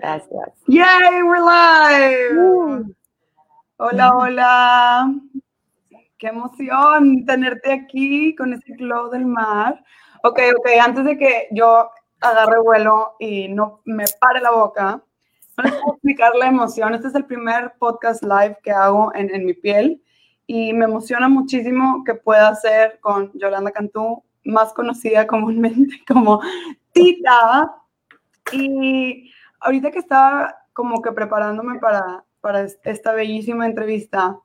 Gracias. Yay, we're live. Hola, hola. Qué emoción tenerte aquí con ese glow del mar. Ok, ok, antes de que yo agarre vuelo y no me pare la boca, no les puedo explicar la emoción. Este es el primer podcast live que hago en, en mi piel y me emociona muchísimo que pueda hacer con Yolanda Cantú, más conocida comúnmente como Tita. Y ahorita que estaba como que preparándome para, para esta bellísima entrevista,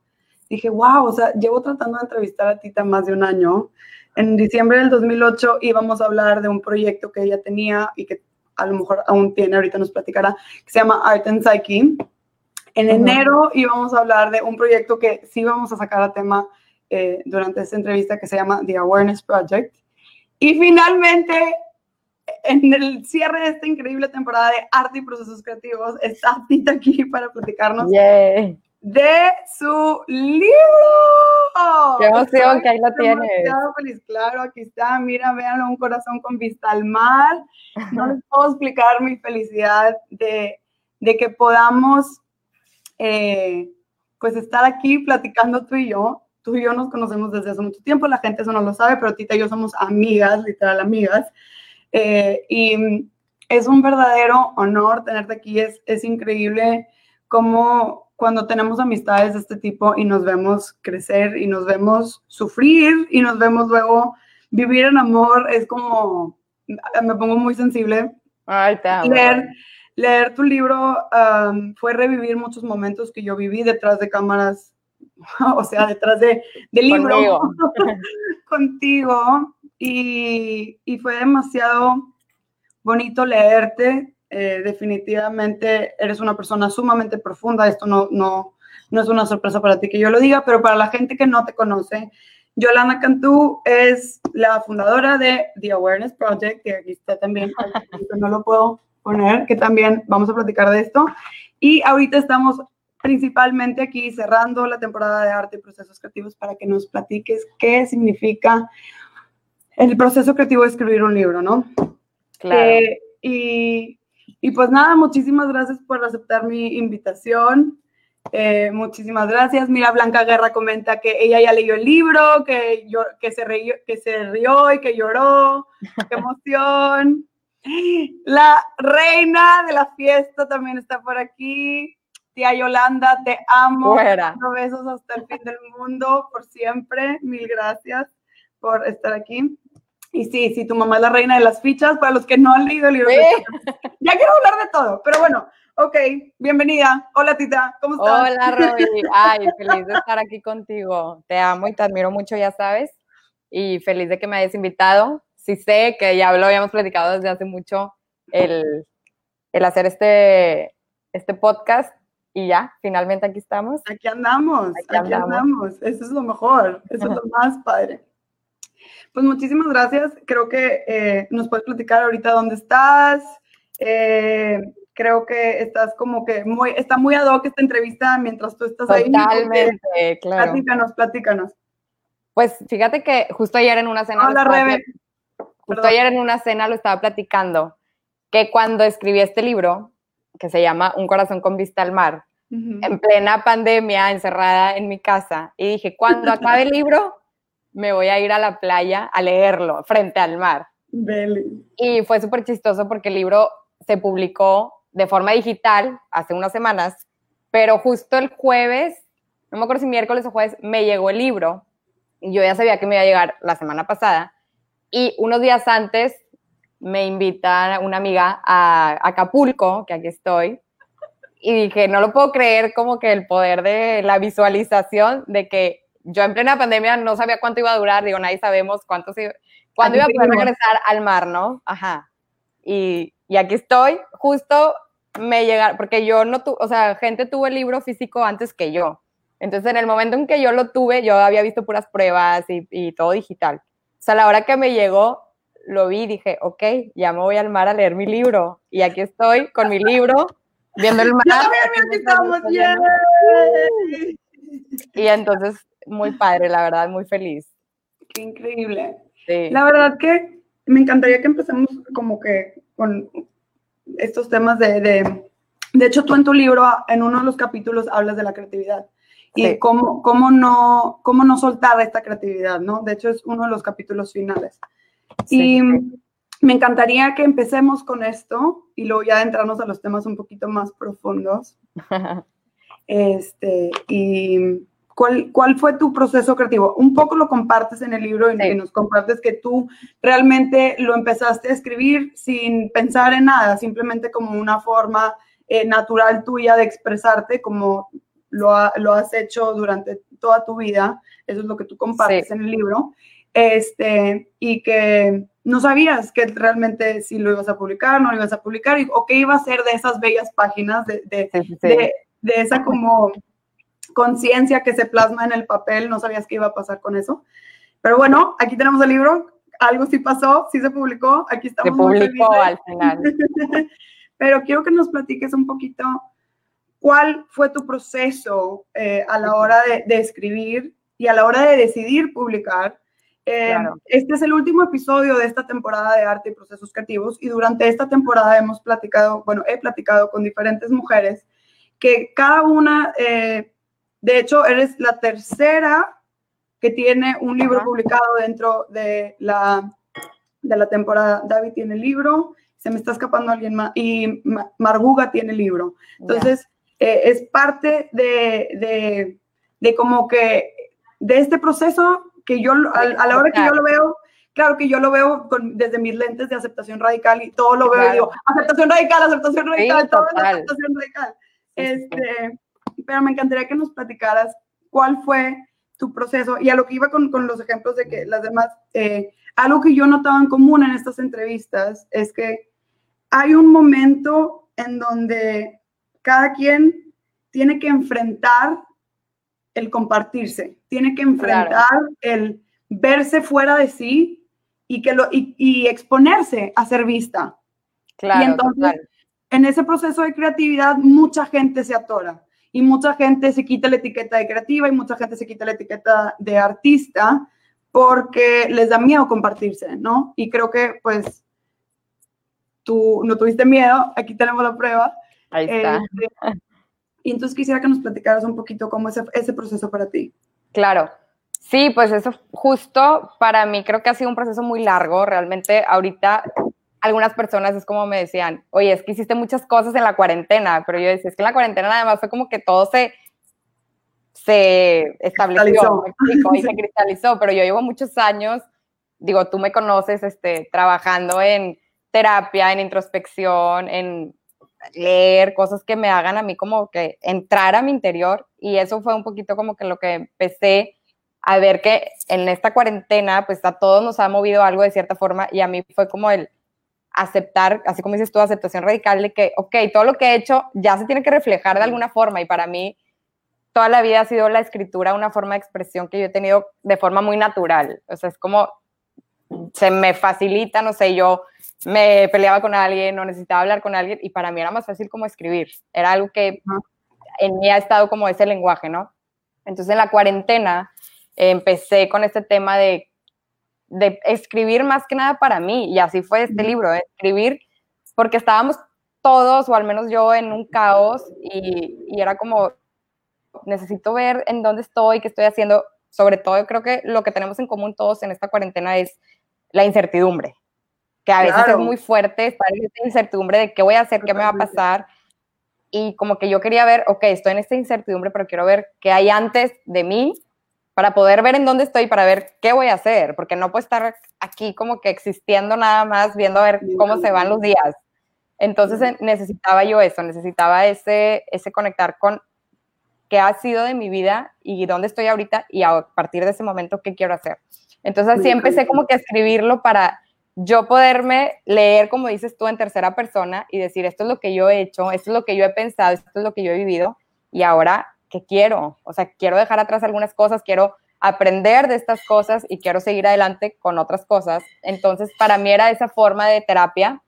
dije, wow, o sea, llevo tratando de entrevistar a Tita más de un año. En diciembre del 2008 íbamos a hablar de un proyecto que ella tenía y que a lo mejor aún tiene, ahorita nos platicará, que se llama Art and Psyche. En enero íbamos a hablar de un proyecto que sí vamos a sacar a tema eh, durante esta entrevista que se llama The Awareness Project. Y finalmente en el cierre de esta increíble temporada de arte y procesos creativos, está Tita aquí para platicarnos de su libro. ¡Qué emoción que ahí lo tienes! feliz, claro, aquí está, mira, véanlo, un corazón con vista al mar. No les puedo explicar mi felicidad de, de que podamos, eh, pues, estar aquí platicando tú y yo. Tú y yo nos conocemos desde hace mucho tiempo, la gente eso no lo sabe, pero Tita y yo somos amigas, literal amigas. Eh, y es un verdadero honor tenerte aquí. Es, es increíble cómo cuando tenemos amistades de este tipo y nos vemos crecer y nos vemos sufrir y nos vemos luego vivir en amor, es como, me pongo muy sensible. Ay, te amo. Leer, leer tu libro um, fue revivir muchos momentos que yo viví detrás de cámaras, o sea, detrás de, del libro. Contigo. Y, y fue demasiado bonito leerte. Eh, definitivamente eres una persona sumamente profunda. Esto no, no, no es una sorpresa para ti que yo lo diga, pero para la gente que no te conoce, Yolanda Cantú es la fundadora de The Awareness Project, que aquí está también, no lo puedo poner, que también vamos a platicar de esto. Y ahorita estamos principalmente aquí cerrando la temporada de arte y procesos creativos para que nos platiques qué significa el proceso creativo de escribir un libro, ¿no? Claro. Eh, y, y, pues nada, muchísimas gracias por aceptar mi invitación. Eh, muchísimas gracias. Mira, Blanca Guerra comenta que ella ya leyó el libro, que, yo, que, se, rió, que se rió y que lloró. ¡Qué emoción! La reina de la fiesta también está por aquí. Tía Yolanda, te amo. Fuera. Besos hasta el fin del mundo, por siempre. Mil gracias por estar aquí. Y sí, sí, tu mamá es la reina de las fichas, para los que no han leído el libro. Ya quiero hablar de todo, pero bueno, ok, bienvenida. Hola, Tita, ¿cómo estás? Hola, Roby. Ay, feliz de estar aquí contigo. Te amo y te admiro mucho, ya sabes. Y feliz de que me hayas invitado. Sí sé que ya lo habíamos platicado desde hace mucho, el, el hacer este, este podcast. Y ya, finalmente aquí estamos. Aquí andamos, aquí, aquí andamos. andamos. Eso es lo mejor, eso es lo más padre. Pues muchísimas gracias. Creo que eh, nos puedes platicar ahorita dónde estás. Eh, creo que estás como que muy, está muy ad hoc esta entrevista mientras tú estás ahí. Totalmente, claro. Platícanos, platícanos. Pues fíjate que justo ayer en una cena. Hola, Rebe. Justo ayer en una cena lo estaba platicando, que cuando escribí este libro, que se llama Un corazón con vista al mar, uh -huh. en plena pandemia, encerrada en mi casa, y dije, cuando acabe el libro, me voy a ir a la playa a leerlo frente al mar. Dele. Y fue súper chistoso porque el libro se publicó de forma digital hace unas semanas, pero justo el jueves, no me acuerdo si miércoles o jueves, me llegó el libro y yo ya sabía que me iba a llegar la semana pasada y unos días antes me invita una amiga a Acapulco, que aquí estoy, y dije, no lo puedo creer como que el poder de la visualización de que yo en plena pandemia no sabía cuánto iba a durar, digo, nadie sabemos cuánto se, cuándo iba a poder regresar al mar, ¿no? Ajá. Y, y aquí estoy, justo me llegaron, porque yo no tuve, o sea, gente tuvo el libro físico antes que yo. Entonces, en el momento en que yo lo tuve, yo había visto puras pruebas y, y todo digital. O sea, a la hora que me llegó, lo vi y dije, ok, ya me voy al mar a leer mi libro. Y aquí estoy con mi libro, viendo el mar. Ya también, aquí estamos, yeah. Y entonces muy padre, la verdad, muy feliz. Qué increíble. Sí. La verdad que me encantaría que empecemos como que con estos temas de, de, de hecho, tú en tu libro, en uno de los capítulos, hablas de la creatividad y cómo, cómo, no, cómo no soltar esta creatividad, ¿no? De hecho, es uno de los capítulos finales. Y me encantaría que empecemos con esto y luego ya entrarnos a los temas un poquito más profundos. este, y ¿cuál, ¿cuál fue tu proceso creativo? Un poco lo compartes en el libro y, nos compartes que tú realmente lo empezaste a escribir sin pensar en nada, simplemente como una forma eh, natural tuya de expresarte como lo, lo, has hecho durante toda tu vida. Eso es lo que tú compartes en el libro. Este, y que no sabías que realmente si lo ibas a publicar, no lo ibas a publicar, o qué iba a ser de esas bellas páginas, de, de, de, de esa como conciencia que se plasma en el papel, no sabías qué iba a pasar con eso. Pero bueno, aquí tenemos el libro, algo sí pasó, sí se publicó, aquí estamos. Se publicó al final. Pero quiero que nos platiques un poquito cuál fue tu proceso eh, a la hora de, escribir y a la hora de decidir publicar. Eh, este es el último episodio de esta temporada de arte y procesos creativos y durante esta temporada hemos platicado, bueno, he platicado con diferentes mujeres que cada una, eh, de hecho, eres la tercera que tiene un libro publicado dentro de la, de la temporada. David tiene libro, se me está escapando alguien más, y Marguga tiene libro. Entonces, eh, es parte de, de, de, como que de este proceso que yo, a, la hora que yo lo veo, claro que yo lo veo con, desde mis lentes de aceptación radical y todo lo veo y digo, aceptación radical, aceptación radical, todo es aceptación radical. Este, pero me encantaría que nos platicaras cuál fue tu proceso. Y a lo que iba con, con los ejemplos de que las demás, eh, algo que yo notaba en común en estas entrevistas es que hay un momento en donde cada quien tiene que enfrentar el compartirse, tiene que enfrentar el verse fuera de sí y, que lo, y, exponerse a ser vista. Claro, y entonces, en ese proceso de creatividad, mucha gente se atora y mucha gente se quita la etiqueta de creativa y mucha gente se quita la etiqueta de artista porque les da miedo compartirse, ¿no? Y creo que, pues, tú no tuviste miedo, aquí tenemos la prueba. Ahí está. Este, y entonces quisiera que nos platicaras un poquito cómo es ese proceso para ti. Claro. Sí, pues eso justo para mí creo que ha sido un proceso muy largo. Realmente ahorita algunas personas es como me decían, oye, es que hiciste muchas cosas en la cuarentena, pero yo decía, es que en la cuarentena además fue como que todo se, se estableció y se cristalizó, pero yo llevo muchos años, digo, tú me conoces, este, trabajando en terapia, en introspección, en leer cosas que me hagan a mí como que entrar a mi interior y eso fue un poquito como que lo que empecé a ver que en esta cuarentena pues a todos nos ha movido algo de cierta forma y a mí fue como el aceptar, así como dices tú, aceptación radical de que, ok, todo lo que he hecho ya se tiene que reflejar de alguna forma y para mí toda la vida ha sido la escritura una forma de expresión que yo he tenido de forma muy natural, o sea, es como se me facilita, no sé, yo me peleaba con alguien o necesitaba hablar con alguien y para mí era más fácil como escribir. Era algo que en mí ha estado como ese lenguaje, ¿no? Entonces en la cuarentena empecé con este tema de, de escribir más que nada para mí y así fue este libro, escribir porque estábamos todos o al menos yo en un caos y, y era como necesito ver en dónde estoy, qué estoy haciendo. Sobre todo creo que lo que tenemos en común todos en esta cuarentena es la incertidumbre que a veces es muy fuerte estar en esa incertidumbre de qué voy a hacer, qué me va a pasar. Y como que yo quería ver, ok, estoy en esta incertidumbre, pero quiero ver qué hay antes de mí para poder ver en dónde estoy, para ver qué voy a hacer, porque no puedo estar aquí como que existiendo nada más, viendo a ver cómo se van los días. Entonces necesitaba yo eso, necesitaba ese, ese conectar con qué ha sido de mi vida y dónde estoy ahorita y a partir de ese momento qué quiero hacer. Entonces así empecé como que a escribirlo para yo poderme leer, como dices tú, en tercera persona y decir, esto es lo que yo he hecho, esto es lo que yo he pensado, esto es lo que yo he vivido y ahora, ¿qué quiero? O sea, quiero dejar atrás algunas cosas, quiero aprender de estas cosas y quiero seguir adelante con otras cosas. Entonces, para mí era esa forma de terapia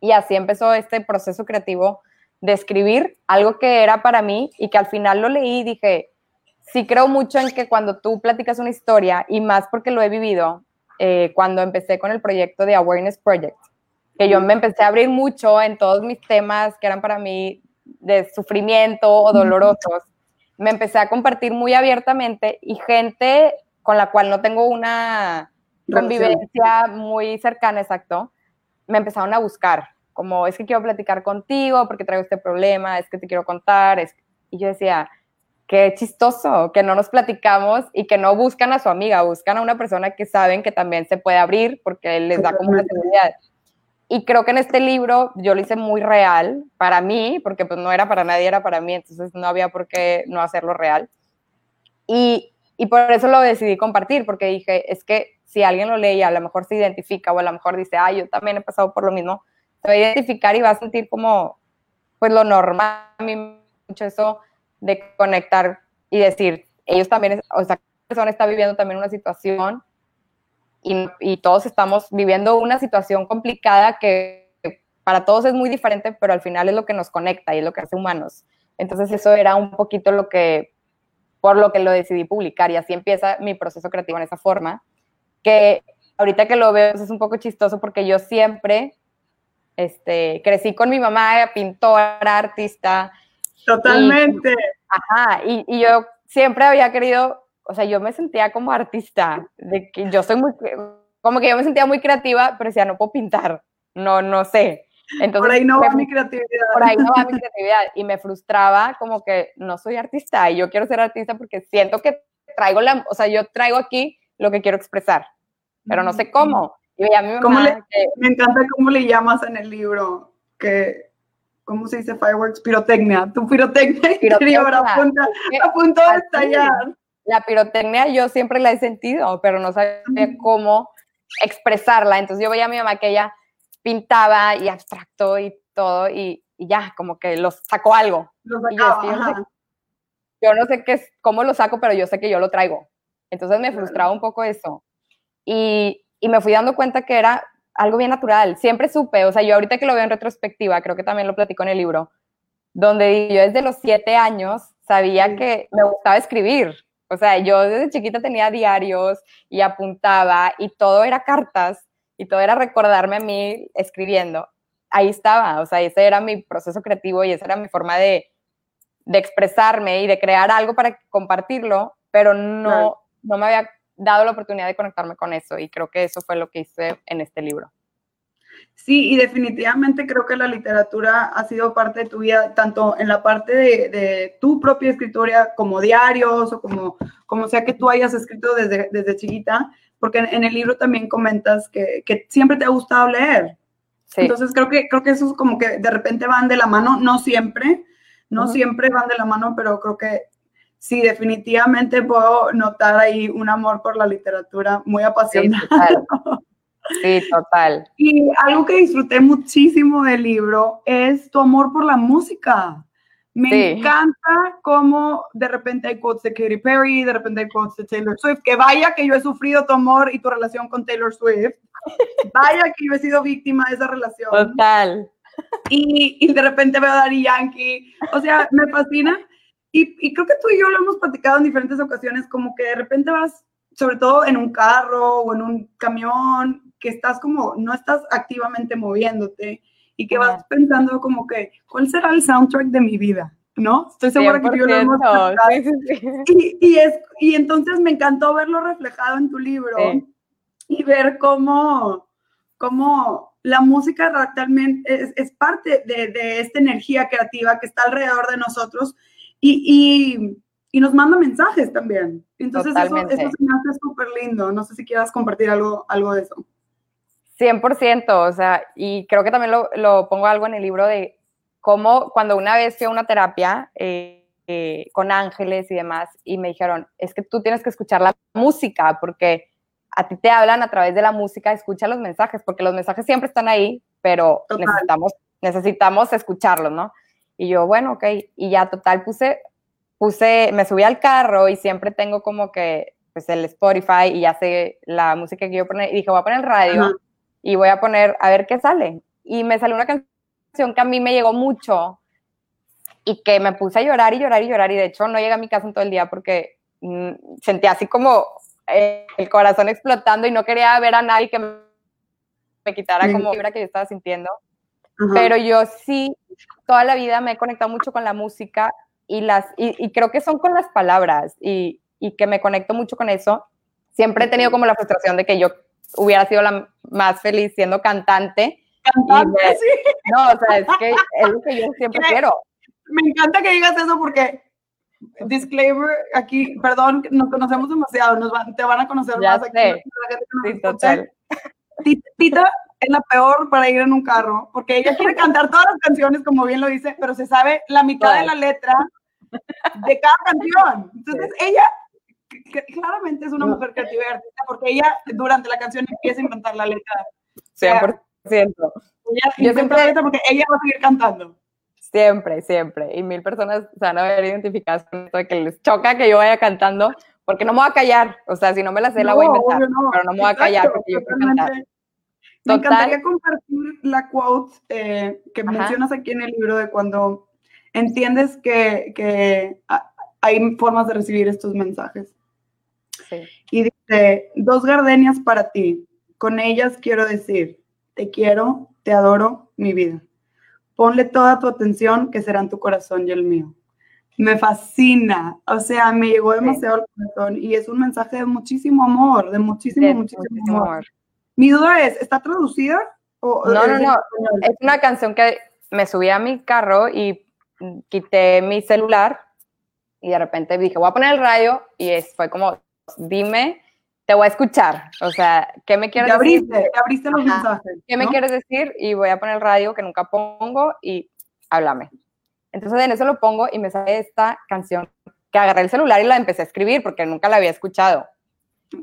y así empezó este proceso creativo de escribir algo que era para mí y que al final lo leí y dije, sí creo mucho en que cuando tú platicas una historia y más porque lo he vivido, eh, cuando empecé con el proyecto de Awareness Project, que yo me empecé a abrir mucho en todos mis temas que eran para mí de sufrimiento o dolorosos, me empecé a compartir muy abiertamente y gente con la cual no tengo una convivencia muy cercana, exacto, me empezaron a buscar, como es que quiero platicar contigo porque traigo este problema, es que te quiero contar, es... y yo decía, qué chistoso que no nos platicamos y que no buscan a su amiga, buscan a una persona que saben que también se puede abrir porque les da como una seguridad. Y creo que en este libro yo lo hice muy real para mí, porque pues no era para nadie, era para mí, entonces no había por qué no hacerlo real. Y, y por eso lo decidí compartir, porque dije, es que si alguien lo lee y a lo mejor se identifica o a lo mejor dice, ah, yo también he pasado por lo mismo, se va a identificar y va a sentir como, pues lo normal, a mí mucho eso de conectar y decir, ellos también, o sea, persona está viviendo también una situación y, y, todos estamos viviendo una situación complicada que para todos es muy diferente, pero al final es lo que nos conecta y es lo que hace humanos. Entonces eso era un poquito lo que, por lo que lo decidí publicar y así empieza mi proceso creativo en esa forma, que ahorita que lo veo pues, es un poco chistoso porque yo siempre este, crecí con mi mamá, pintora, artista, Totalmente. ajá, y, y, yo siempre había querido, o sea, yo me sentía como artista, de que yo soy muy, como que yo me sentía muy creativa, pero decía, no puedo pintar, no, no sé. Entonces, por ahí no va mi creatividad. Por ahí no va mi creatividad. Y me frustraba como que no soy artista y yo quiero ser artista porque siento que traigo la, o sea, yo traigo aquí lo que quiero expresar, pero no sé cómo. Y a mi mamá, le, que, me encanta cómo le llamas en el libro, que ¿cómo se dice fireworks? Pirotecnia. Tu pirotecnia, interior a punto, a punto de estallar. La pirotecnia yo siempre la he sentido, pero no sabía cómo expresarla. Entonces yo veía a mi mamá que ella pintaba y abstracto y todo y, y ya, como que lo sacó algo. Lo sacaba, yo, yo, no sé, yo, no sé, qué es, cómo lo saco, pero yo sé que yo lo traigo. Entonces me frustraba un poco eso. Y, y me fui dando cuenta que era algo bien natural. Siempre supe, o sea, yo ahorita que lo veo en retrospectiva, creo que también lo platico en el libro, donde yo desde los siete años sabía que me gustaba escribir. O sea, yo desde chiquita tenía diarios y apuntaba y todo era cartas y todo era recordarme a mí escribiendo. Ahí estaba, o sea, ese era mi proceso creativo y esa era mi forma de, de expresarme y de crear algo para compartirlo, pero no, no me había dado la oportunidad de conectarme con eso y creo que eso fue lo que hice en este libro. Sí, y definitivamente creo que la literatura ha sido parte de tu vida, tanto en la parte de, de tu propia escritura, como diarios o como, como sea que tú hayas escrito desde, desde chiquita, porque en, en el libro también comentas que, que, siempre te ha gustado leer. Sí. Entonces creo que, creo que eso es como que de repente van de la mano, no siempre, no uh -huh. siempre van de la mano, pero creo que sí, definitivamente puedo notar ahí un amor por la literatura muy apasionado. Sí. Sí, total. Y algo que disfruté muchísimo del libro es tu amor por la música. Me sí. encanta cómo de repente hay quotes de Katy Perry, de repente hay quotes de Taylor Swift. Que vaya que yo he sufrido tu amor y tu relación con Taylor Swift. Vaya que yo he sido víctima de esa relación. Total. Y, y de repente veo a Daddy Yankee. O sea, me fascina. Y, y, creo que tú y yo lo hemos platicado en diferentes ocasiones, como que de repente vas, sobre todo en un carro o en un camión, que estás como, no estás activamente moviéndote y que vas pensando como que, ¿cuál será el soundtrack de mi vida? ¿No? Estoy segura que yo lo hemos sí, sí, sí. Y, y, es, y entonces me encantó verlo reflejado en tu libro y ver cómo, cómo la música realmente es, es parte de, de, esta energía creativa que está alrededor de nosotros y, y, y nos manda mensajes también. Entonces eso, eso, se me hace súper lindo. No sé si quieras compartir algo, algo de eso. 100%, o sea, y creo que también lo, lo, pongo algo en el libro de cómo cuando una vez fui a una terapia eh, eh, con ángeles y demás, y me dijeron, es que tú tienes que escuchar la música, porque a ti te hablan a través de la música, escucha los mensajes, porque los mensajes siempre están ahí, pero necesitamos, necesitamos escucharlos, ¿no? Y yo, bueno, ok, y ya total puse, puse, me subí al carro y siempre tengo como que, pues el Spotify y ya sé la música que yo poner, y dije, voy a poner el radio. Ajá y voy a poner a ver qué sale. Y me salió una canción que a mí me llegó mucho y que me puse a llorar y llorar y llorar. Y de hecho no llegué a mi casa en todo el día porque mmm, sentía así como eh, el corazón explotando y no quería ver a nadie que me, quitara como vibra que yo estaba sintiendo. pero yo sí, toda la vida me he conectado mucho con la música y, las, y, creo que son con las palabras y, y, que me conecto mucho con eso. Siempre he tenido como la frustración de que yo hubiera sido la más feliz siendo cantante. Cantante, sí. No, o sea, es que es lo que yo siempre quiero. Me encanta que digas eso porque disclaimer aquí, perdón, nos conocemos demasiado, nos te van a conocer más aquí. Sí, total. Tita es la peor para ir en un carro, porque ella quiere cantar todas las canciones, como bien lo dice, pero se sabe la mitad de la letra de cada canción. Entonces, ella claramente es una mujer creativa y artista, porque ella durante la canción empieza a inventar la letra. 100%. Ella Yo siempre la letra porque ella va a seguir cantando. Siempre, siempre. Y mil personas se van a ver identificadas con esto de que les choca que yo vaya cantando, porque no me voy a callar. O sea, si no me la sé, la voy a inventar. Pero no me voy a callar porque yo quiero cantar. Me encantaría compartir la quote eh, que mencionas aquí en el libro de cuando entiendes que, que hay formas de recibir estos mensajes. Sí. Y dice, dos gardenias para ti. Con ellas quiero decir, te quiero, te adoro, mi vida. Ponle toda tu atención que serán tu corazón y el mío. Me fascina, o sea, me llegó demasiado al corazón y es un mensaje de muchísimo amor, de muchísimo, muchísimo, amor. Mi duda es, ¿está traducida? O, no, no, no. Es una canción que me subí a mi carro y quité mi celular y de repente dije, voy a poner el radio y fue como, dime, te voy a escuchar. O sea, ¿qué me quieres decir? Te abriste los mensajes. ¿Qué me quieres decir? Y voy a poner el radio que nunca pongo y háblame. Entonces en eso lo pongo y me sale esta canción que agarré el celular y la empecé a escribir porque nunca la había escuchado.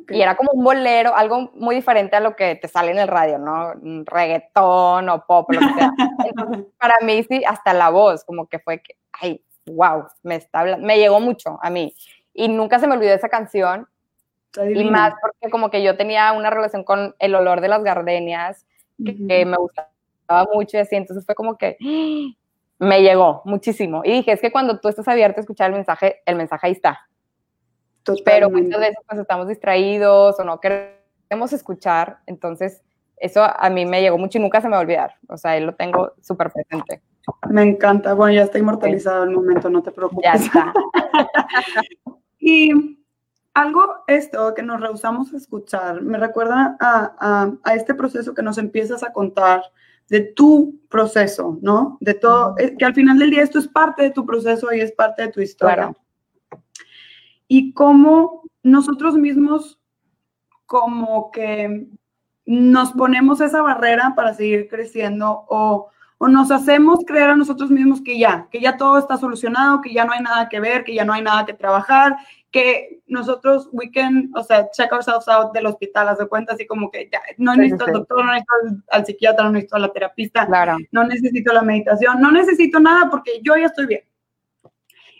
Y era como un bolero, algo muy diferente a lo que te sale en el radio, ¿no? Reggaetón o pop, lo que sea. Entonces, para mí sí, hasta la voz, como que fue que, ay, wow, me está hablando, me llegó mucho a mí. Y nunca se me olvidó esa canción. Y más porque como que yo tenía una relación con el olor de las gardenias, que, me gustaba mucho y así, entonces fue como que me llegó muchísimo. Y dije, es que cuando tú estás abierto a escuchar el mensaje, el mensaje ahí está. Pero muchas veces pues estamos distraídos o no queremos escuchar, entonces eso a mí me llegó mucho y nunca se me va a olvidar, o sea, él lo tengo súper presente. Me encanta, bueno, ya está inmortalizado el momento, no te preocupes. Ya está. y algo esto que nos rehusamos a escuchar, me recuerda a, a, este proceso que nos empiezas a contar de tu proceso, ¿no? De todo, eh, que al final del día esto es parte de tu proceso y es parte de tu historia. Y cómo nosotros mismos como que nos ponemos esa barrera para seguir creciendo o, o, nos hacemos creer a nosotros mismos que ya, que ya todo está solucionado, que ya no hay nada que ver, que ya no hay nada que trabajar, que nosotros, we can, o sea, check ourselves out del hospital, haz de cuenta, así como que ya, no necesito al doctor, no necesito al, psiquiatra, no necesito a la terapista, no necesito la meditación, no necesito nada porque yo ya estoy bien.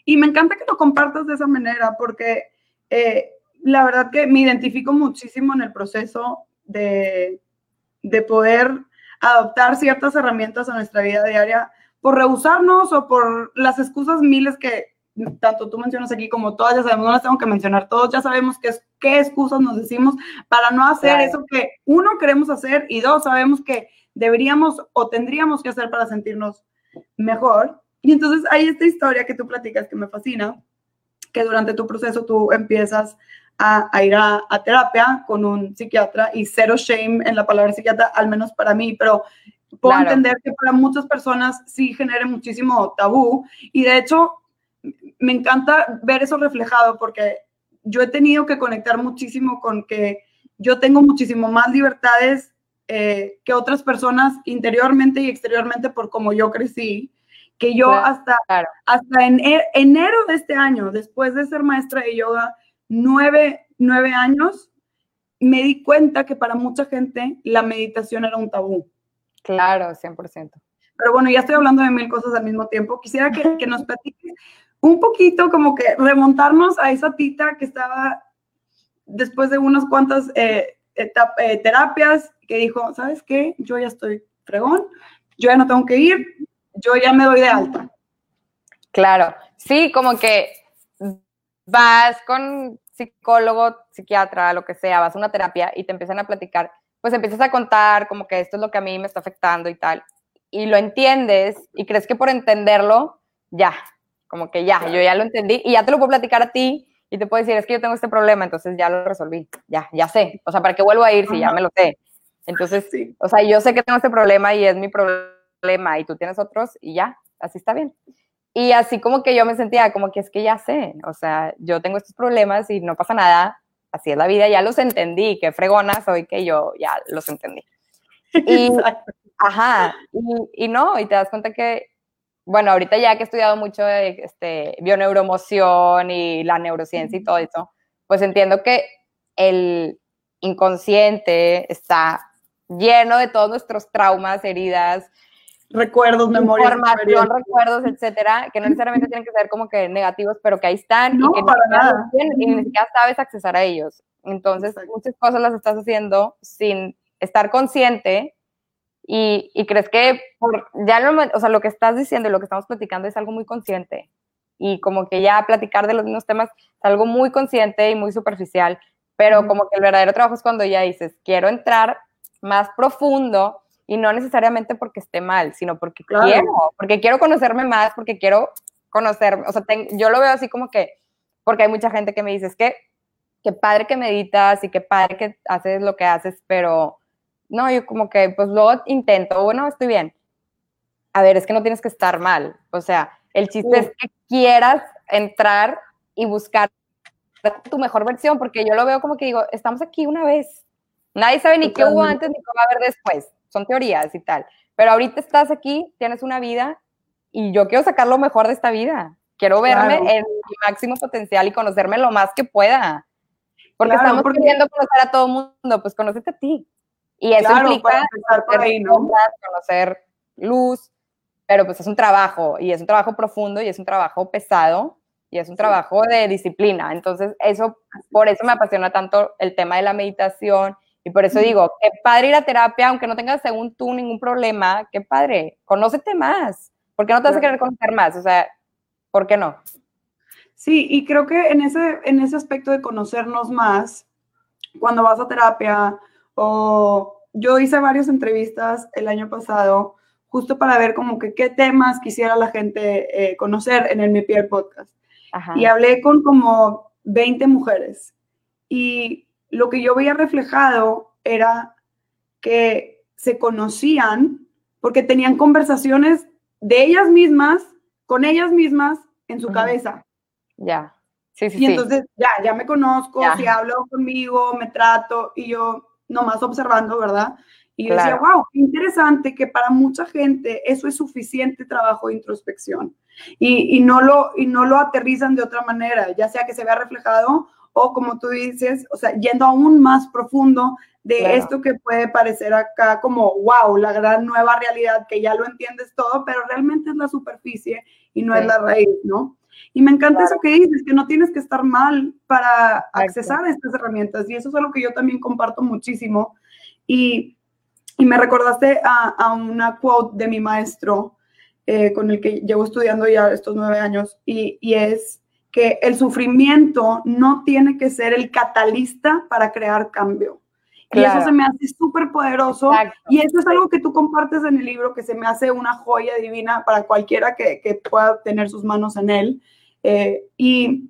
Y me encanta que lo compartas de esa manera porque eh, la verdad que me identifico muchísimo en el proceso de, de poder adoptar ciertas herramientas a nuestra vida diaria por rehusarnos o por las excusas miles que tanto tú mencionas aquí como todas ya sabemos, no las tengo que mencionar, todos ya sabemos qué, qué excusas nos decimos para no hacer eso que uno queremos hacer y dos sabemos que deberíamos o tendríamos que hacer para sentirnos mejor. Y entonces hay esta historia que tú platicas que me fascina, que durante tu proceso tú empiezas a, ir a, terapia con un psiquiatra y cero shame en la palabra psiquiatra, al menos para mí, pero puedo entender que para muchas personas sí genere muchísimo tabú. Y de hecho me encanta ver eso reflejado porque yo he tenido que conectar muchísimo con que yo tengo muchísimo más libertades eh, que otras personas interiormente y exteriormente por cómo yo crecí que yo hasta, hasta en e, enero de este año, después de ser maestra de yoga, nueve, nueve años, me di cuenta que para mucha gente la meditación era un tabú. Claro, 100%. Pero bueno, ya estoy hablando de mil cosas al mismo tiempo. Quisiera que, que nos platiques un poquito, como que remontarnos a esa tita que estaba después de unas cuantas eh, eh, terapias, que dijo, ¿sabes qué? Yo ya estoy fregón, yo ya no tengo que ir, yo ya me doy de alta. Claro, sí, como que vas con psicólogo, psiquiatra, lo que sea, vas a una terapia y te empiezan a platicar, pues empiezas a contar como que esto es lo que a mí me está afectando y tal. y lo entiendes y crees que por entenderlo, ya, como que ya, yo ya lo entendí y ya te lo puedo platicar a ti y te puedo decir, es que yo tengo este problema, entonces ya lo resolví, ya, ya sé. O sea, ¿para qué vuelvo a ir si ya me lo sé? Entonces, sí. o sea, yo sé que tengo este problema y es mi problema y tú tienes otros y ya, así está bien. Y así como que yo me sentía como que es que ya sé, o sea, yo tengo estos problemas y no pasa nada, así es la vida, ya los entendí, qué fregona soy que yo ya los entendí. Y, ajá, y, y, no, y te das cuenta que, bueno, ahorita ya que he estudiado mucho de este, bioneuromoción y la neurociencia y todo eso, pues entiendo que el inconsciente está lleno de todos nuestros traumas, heridas, recuerdos, memorias, información, recuerdos, etcétera, que no necesariamente tienen que ser como que negativos, pero que ahí están y que para y ni siquiera sabes accesar a ellos. Entonces, muchas cosas las estás haciendo sin estar consciente y, y crees que por, ya lo, o sea, lo que estás diciendo y lo que estamos platicando es algo muy consciente. Y como que ya platicar de los mismos temas es algo muy consciente y muy superficial, pero como que el verdadero trabajo es cuando ya dices, quiero entrar más profundo y no necesariamente porque esté mal, sino porque quiero, porque quiero conocerme más, porque quiero conocerme, o sea, yo lo veo así como que, porque hay mucha gente que me dice, es que, qué padre que meditas y qué padre que haces lo que haces, pero no, yo como que, pues luego intento, bueno, estoy bien. A ver, es que no tienes que estar mal, o sea, el chiste es que quieras entrar y buscar tu mejor versión, porque yo lo veo como que digo, estamos aquí una vez, nadie sabe ni qué hubo antes ni qué va a haber después son teorías y tal. Pero ahorita estás aquí, tienes una vida y yo quiero sacar lo mejor de esta vida. Quiero verme en mi máximo potencial y conocerme lo más que pueda. Porque estamos queriendo conocer a todo mundo, pues conócete a ti. Y eso implica conocer luz, pero pues es un trabajo y es un trabajo profundo y es un trabajo pesado y es un trabajo de disciplina. Entonces, eso, por eso me apasiona tanto el tema de la meditación y por eso digo, qué padre ir a terapia, aunque no tengas según tú ningún problema, qué padre, conócete más. ¿Por qué no te vas a querer conocer más? O sea, ¿por qué no? Sí, y creo que en ese, en ese aspecto de conocernos más, cuando vas a terapia o yo hice varias entrevistas el año pasado justo para ver como que qué temas quisiera la gente eh, conocer en el Mi Piel Podcast. Y hablé con como 20 mujeres. Y lo que yo veía reflejado era que se conocían porque tenían conversaciones de ellas mismas, con ellas mismas, en su cabeza. Ya. Sí, sí, y entonces ya, ya me conozco, si hablo conmigo, me trato y yo nomás observando, ¿verdad? Y yo decía, wow, qué interesante que para mucha gente eso es suficiente trabajo de introspección y, y, no lo, y no lo aterrizan de otra manera, ya sea que se vea reflejado o como tú dices, o sea, yendo aún más profundo de esto que puede parecer acá como, wow, la gran nueva realidad, que ya lo entiendes todo, pero realmente es la superficie y no es la raíz, ¿no? Y me encanta eso que dices, que no tienes que estar mal para accesar a estas herramientas. Y eso es algo que yo también comparto muchísimo. Y, y me recordaste a, a, una quote de mi maestro, eh, con el que llevo estudiando ya estos nueve años, y, y es, que el sufrimiento no tiene que ser el catalista para crear cambio. Y eso se me hace súper poderoso. Y eso es algo que tú compartes en el libro, que se me hace una joya divina para cualquiera que, que pueda tener sus manos en él. Eh, y,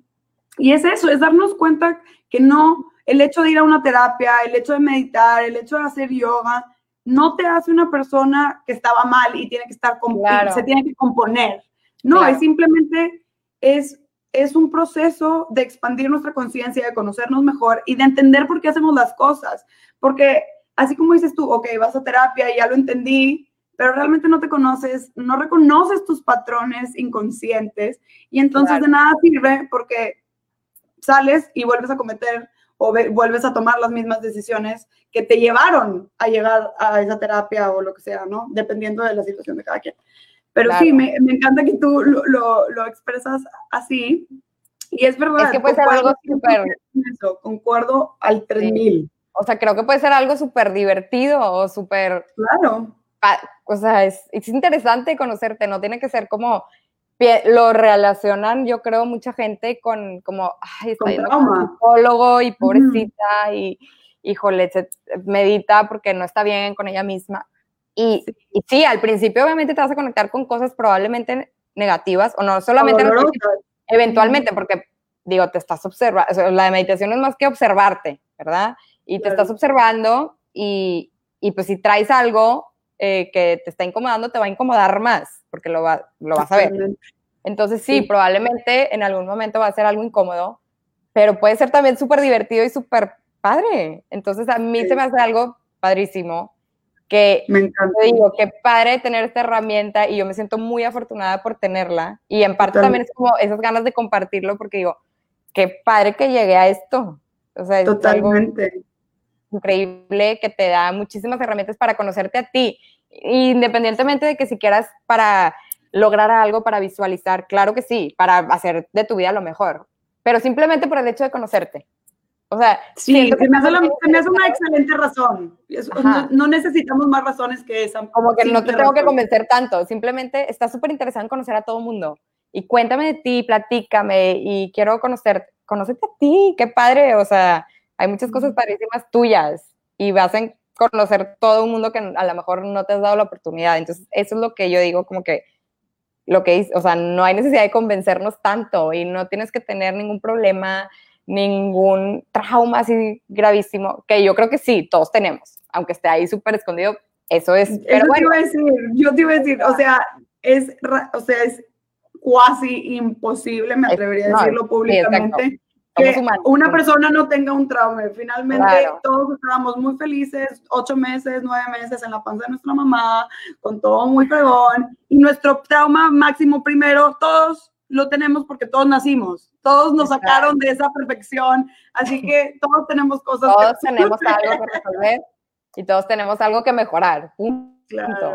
y es eso, es darnos cuenta que no, el hecho de ir a una terapia, el hecho de meditar, el hecho de hacer yoga, no te hace una persona que estaba mal y tiene que estar, se tiene que componer. No, es simplemente, es es un proceso de expandir nuestra conciencia, de conocernos mejor y de entender por qué hacemos las cosas. Porque así como dices tú, ok, vas a terapia y ya lo entendí, pero realmente no te conoces, no reconoces tus patrones inconscientes y entonces de nada sirve porque sales y vuelves a cometer o vuelves a tomar las mismas decisiones que te llevaron a llegar a esa terapia o lo que sea, ¿no? Dependiendo de la situación de cada quien. Pero sí, me, me, encanta que tú lo, lo, lo, expresas así. Y es verdad. Es que puede ser algo súper... Concuerdo al 3000. O sea, creo que puede ser algo súper divertido o súper... Claro. O sea, es, es interesante conocerte, no tiene que ser como lo relacionan, yo creo, mucha gente con como, ay, está yendo un psicólogo y pobrecita y, híjole, se medita porque no está bien con ella misma. Y y sí, al principio obviamente te vas a conectar con cosas probablemente negativas, o no solamente eventualmente, porque digo, te estás observando, la meditación es más que observarte, ¿verdad? Y te estás observando y, y, pues si traes algo eh, que te está incomodando, te va a incomodar más, porque lo, va, lo vas a ver. Entonces sí, probablemente en algún momento va a ser algo incómodo, pero puede ser también súper divertido y súper padre. Entonces a mí se me hace algo padrísimo que me encanta. digo, qué padre tener esta herramienta y yo me siento muy afortunada por tenerla y en parte también es como esas ganas de compartirlo porque digo, qué padre que llegué a esto. O sea, es Totalmente. increíble que te da muchísimas herramientas para conocerte a ti, independientemente de que si quieras para lograr algo, para visualizar, claro que sí, para hacer de tu vida lo mejor, pero simplemente por el hecho de conocerte. O sea, sí, se me, hace una excelente razón. No, necesitamos más razones que esa. Como que no te tengo que convencer tanto, simplemente estás súper interesado en conocer a todo mundo. Y cuéntame de ti, platícame y quiero conocer, conocerte a ti, qué padre. O sea, hay muchas cosas padrísimas tuyas y vas a conocer todo un mundo que a lo mejor no te has dado la oportunidad. Entonces, eso es lo que yo digo, como que lo que o sea, no hay necesidad de convencernos tanto y no tienes que tener ningún problema ningún trauma así gravísimo, que yo creo que sí, todos tenemos, aunque esté ahí súper escondido, eso es... Pero bueno. te iba a decir, yo te iba a decir, o sea, es, o sea, es cuasi imposible, me atrevería a decirlo públicamente, que una persona no tenga un trauma. Finalmente, todos estábamos muy felices, ocho meses, nueve meses en la panza de nuestra mamá, con todo muy fregón, y nuestro trauma máximo primero, todos lo tenemos porque todos nacimos, todos nos sacaron de esa perfección, así que todos tenemos cosas. Todos tenemos algo que resolver y todos tenemos algo que mejorar.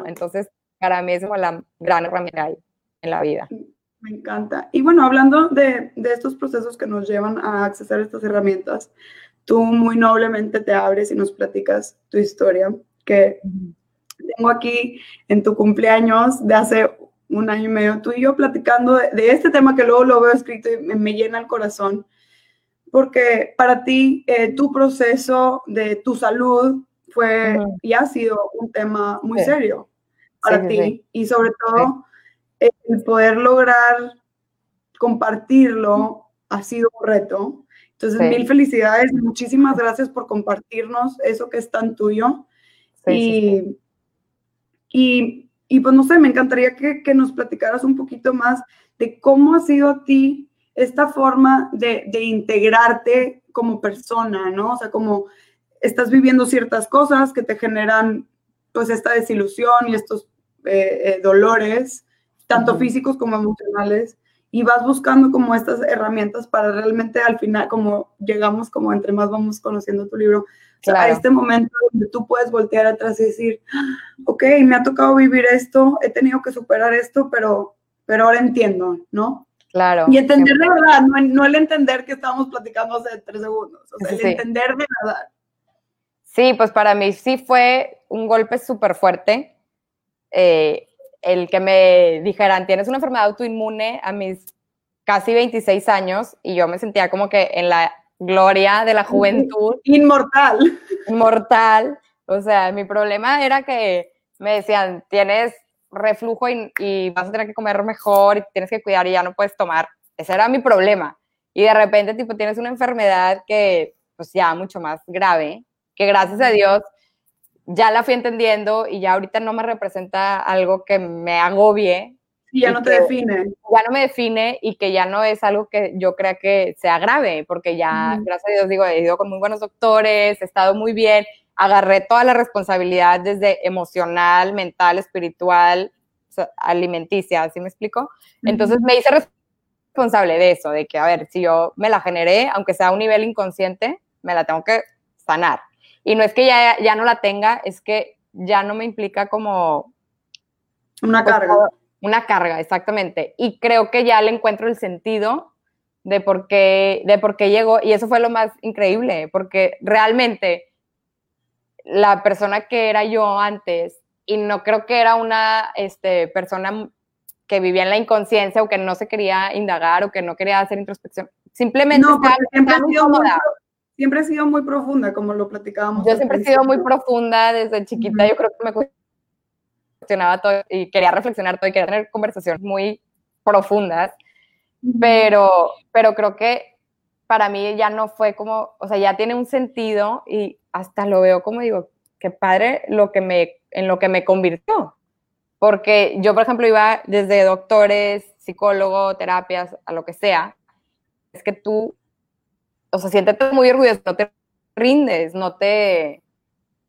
Entonces, para mí es como la gran herramienta en la vida. Me encanta. Y bueno, hablando de, de estos procesos que nos llevan a accesar a estas herramientas, tú muy noblemente te abres y nos platicas tu historia, que tengo aquí en tu cumpleaños de hace un año y medio, tú y yo platicando de, este tema que luego lo veo escrito y me, llena el corazón, porque para ti eh, tu proceso de tu salud fue y ha sido un tema muy serio para ti y sobre todo el poder lograr compartirlo ha sido un reto. Entonces, mil felicidades, muchísimas gracias por compartirnos eso que es tan tuyo. y, y y pues no sé, me encantaría que, que, nos platicaras un poquito más de cómo ha sido a ti esta forma de, de, integrarte como persona, ¿no? O sea, como estás viviendo ciertas cosas que te generan pues esta desilusión y estos eh, eh, dolores, tanto físicos como emocionales, y vas buscando como estas herramientas para realmente al final, como llegamos, como entre más vamos conociendo tu libro, a este momento donde tú puedes voltear atrás y decir, ok, me ha tocado vivir esto, he tenido que superar esto, pero, pero ahora entiendo, ¿no? Claro. Y entender de verdad, no, el entender que estábamos platicando hace tres segundos, o sea, el entender de verdad. Sí, pues para mí sí fue un golpe súper fuerte. Eh, el que me dijeran, tienes una enfermedad autoinmune a mis casi 26 años y yo me sentía como que en la gloria de la juventud. Inmortal. Inmortal. O sea, mi problema era que me decían, tienes reflujo y, vas a tener que comer mejor y tienes que cuidar y ya no puedes tomar. Ese era mi problema. Y de repente, tipo, tienes una enfermedad que, pues ya mucho más grave, que gracias a Dios ya la fui entendiendo y ya ahorita no me representa algo que me agobie, y ya no te define. Ya no me define y que ya no es algo que yo crea que sea grave, porque ya, gracias a Dios, digo, he ido con muy buenos doctores, he estado muy bien, agarré toda la responsabilidad desde emocional, mental, espiritual, alimenticia, ¿sí me explico? Entonces me hice responsable de eso, de que, a ver, si yo me la generé, aunque sea a un nivel inconsciente, me la tengo que sanar. Y no es que ya, ya no la tenga, es que ya no me implica como... Una carga. Una carga, exactamente. Y creo que ya le encuentro el sentido de por qué, de por qué llegó. Y eso fue lo más increíble, porque realmente la persona que era yo antes, y no creo que era una este, persona que vivía en la inconsciencia o que no se quería indagar o que no quería hacer introspección, simplemente no, siempre, ha sido muy, siempre he sido muy profunda, como lo platicábamos. Yo siempre he sido muy profunda desde chiquita, yo creo que me reflexionaba todo y quería reflexionar todo y quería tener conversaciones muy profundas, pero, pero creo que para mí ya no fue como, o sea, ya tiene un sentido y hasta lo veo como digo, qué padre lo que me, en lo que me convirtió. Porque yo, por ejemplo, iba desde doctores, psicólogo, terapias, a lo que sea. Es que tú, o sea, siéntete muy orgulloso, no te rindes, no te...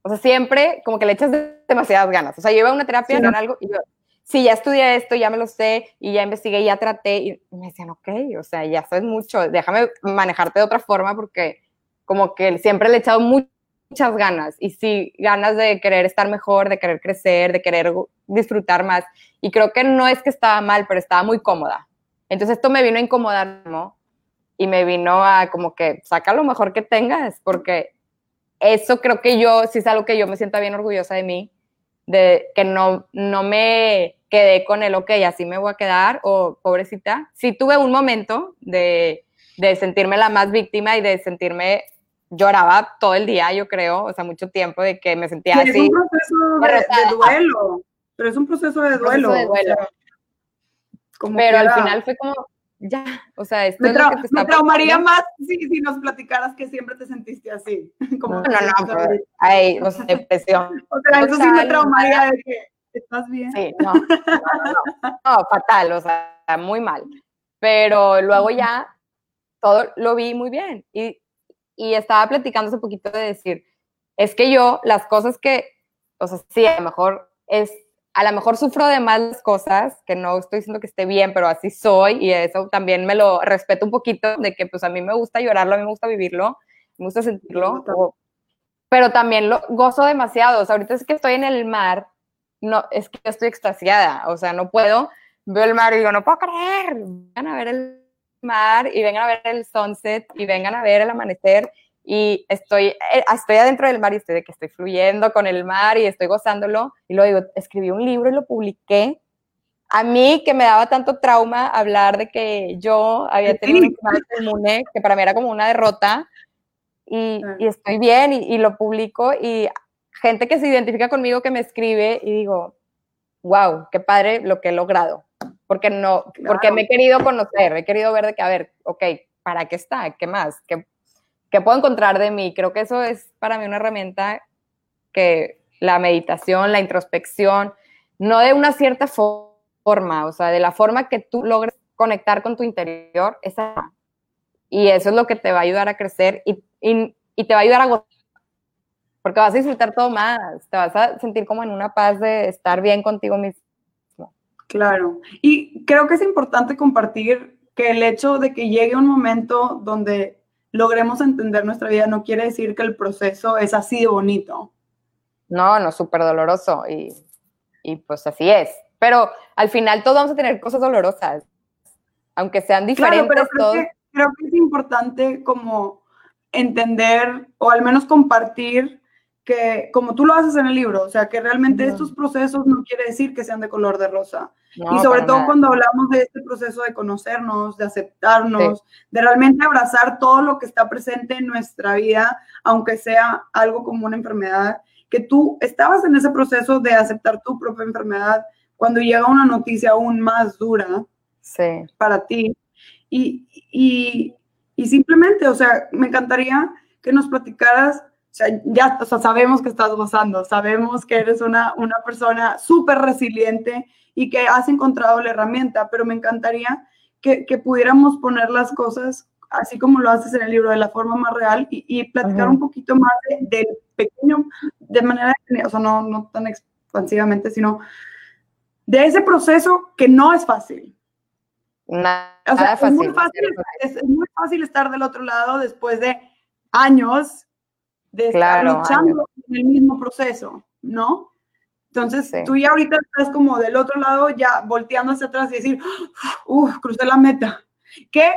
O sea, siempre como que le echas demasiadas ganas. O sea, yo iba a una terapia, sí. algo, y yo, sí, ya estudié esto, ya me lo sé, y ya investigué, ya traté, y me decían, ok, o sea, ya sabes mucho, déjame manejarte de otra forma porque como que siempre le he echado muchas ganas, y sí, ganas de querer estar mejor, de querer crecer, de querer disfrutar más, y creo que no es que estaba mal, pero estaba muy cómoda. Entonces esto me vino a incomodar, ¿no? Y me vino a como que saca lo mejor que tengas, porque eso creo que yo, sí es algo que yo me siento bien orgullosa de mí, de que no, no me quedé con el, ok, así me voy a quedar, o pobrecita. Sí tuve un momento de, de sentirme la más víctima y de sentirme, lloraba todo el día, yo creo, o sea, mucho tiempo de que me sentía sí, así. Es un proceso de, de, duelo, pero es un proceso de duelo. Proceso de duelo. O sea, pero al final fue como, ya, o sea, esto me, es lo que te está me traumaría más si, si, nos platicaras que siempre te sentiste así. Como no, no, no, ay, o sea, depresión. O sea, eso sí me traumaría de que estás bien. Sí, no, no, no, no, fatal, o sea, muy mal. Pero luego ya todo lo vi muy bien y, y estaba platicando hace poquito de decir, es que yo las cosas que, o sea, sí, a lo mejor es a lo mejor sufro de más cosas, que no estoy diciendo que esté bien, pero así soy y eso también me lo respeto un poquito, de que pues a mí me gusta llorarlo, a mí me gusta vivirlo, me gusta sentirlo, o, pero también lo gozo demasiado, o sea, ahorita es que estoy en el mar, no, es que estoy extasiada, o sea, no puedo, veo el mar y digo, no puedo creer, vengan a ver el mar y vengan a ver el sunset y vengan a ver el amanecer y estoy, eh, estoy adentro del mar y estoy de que estoy fluyendo con el mar y estoy gozándolo. Y luego digo, escribí un libro y lo publiqué. A mí, que me daba tanto trauma hablar de que yo había tenido sí. un inmune, que para mí era como una derrota, y, sí. y estoy bien y, y, lo publico, y gente que se identifica conmigo que me escribe y digo, wow, qué padre lo que he logrado. Porque, no, claro. porque me he querido conocer, he querido ver de que, a ver, ok, ¿para qué está? ¿Qué más? ¿Qué, ¿Qué puedo encontrar de mí? Creo que eso es para mí una herramienta que la meditación, la introspección, no de una cierta forma, o sea, de la forma que tú logres conectar con tu interior, esa, y eso es lo que te va a ayudar a crecer y, y, y te va a ayudar a gozar, porque vas a disfrutar todo más, te vas a sentir como en una paz de estar bien contigo mismo. Claro, y creo que es importante compartir que el hecho de que llegue un momento donde logremos entender nuestra vida no quiere decir que el proceso es así de bonito. No, no, súper doloroso y, y, pues así es. Pero al final todos vamos a tener cosas dolorosas, aunque sean diferentes. Claro, pero creo, todos... que, creo que es importante como entender o al menos compartir que como tú lo haces en el libro, o sea, que realmente no. estos procesos no quiere decir que sean de color de rosa. No, y sobre todo nada. cuando hablamos de este proceso de conocernos, de aceptarnos, sí. de realmente abrazar todo lo que está presente en nuestra vida, aunque sea algo como una enfermedad, que tú estabas en ese proceso de aceptar tu propia enfermedad cuando llega una noticia aún más dura sí. para ti. Y, y, y simplemente, o sea, me encantaría que nos platicaras sea, ya o sea, sabemos que estás gozando, sabemos que eres una, una persona súper resiliente y que has encontrado la herramienta, pero me encantaría que, que, pudiéramos poner las cosas así como lo haces en el libro, de la forma más real y, y platicar -huh. un poquito más del de pequeño, de manera, o sea, no, no tan expansivamente, sino de ese proceso que no es fácil. Nada o sea, fácil, es, muy fácil, es, es muy fácil estar del otro lado después de años de estar claro, luchando en el mismo proceso, ¿no? Entonces, sí. tú ya ahorita estás como del otro lado, ya volteando hacia atrás y decir, uff, crucé la meta. Que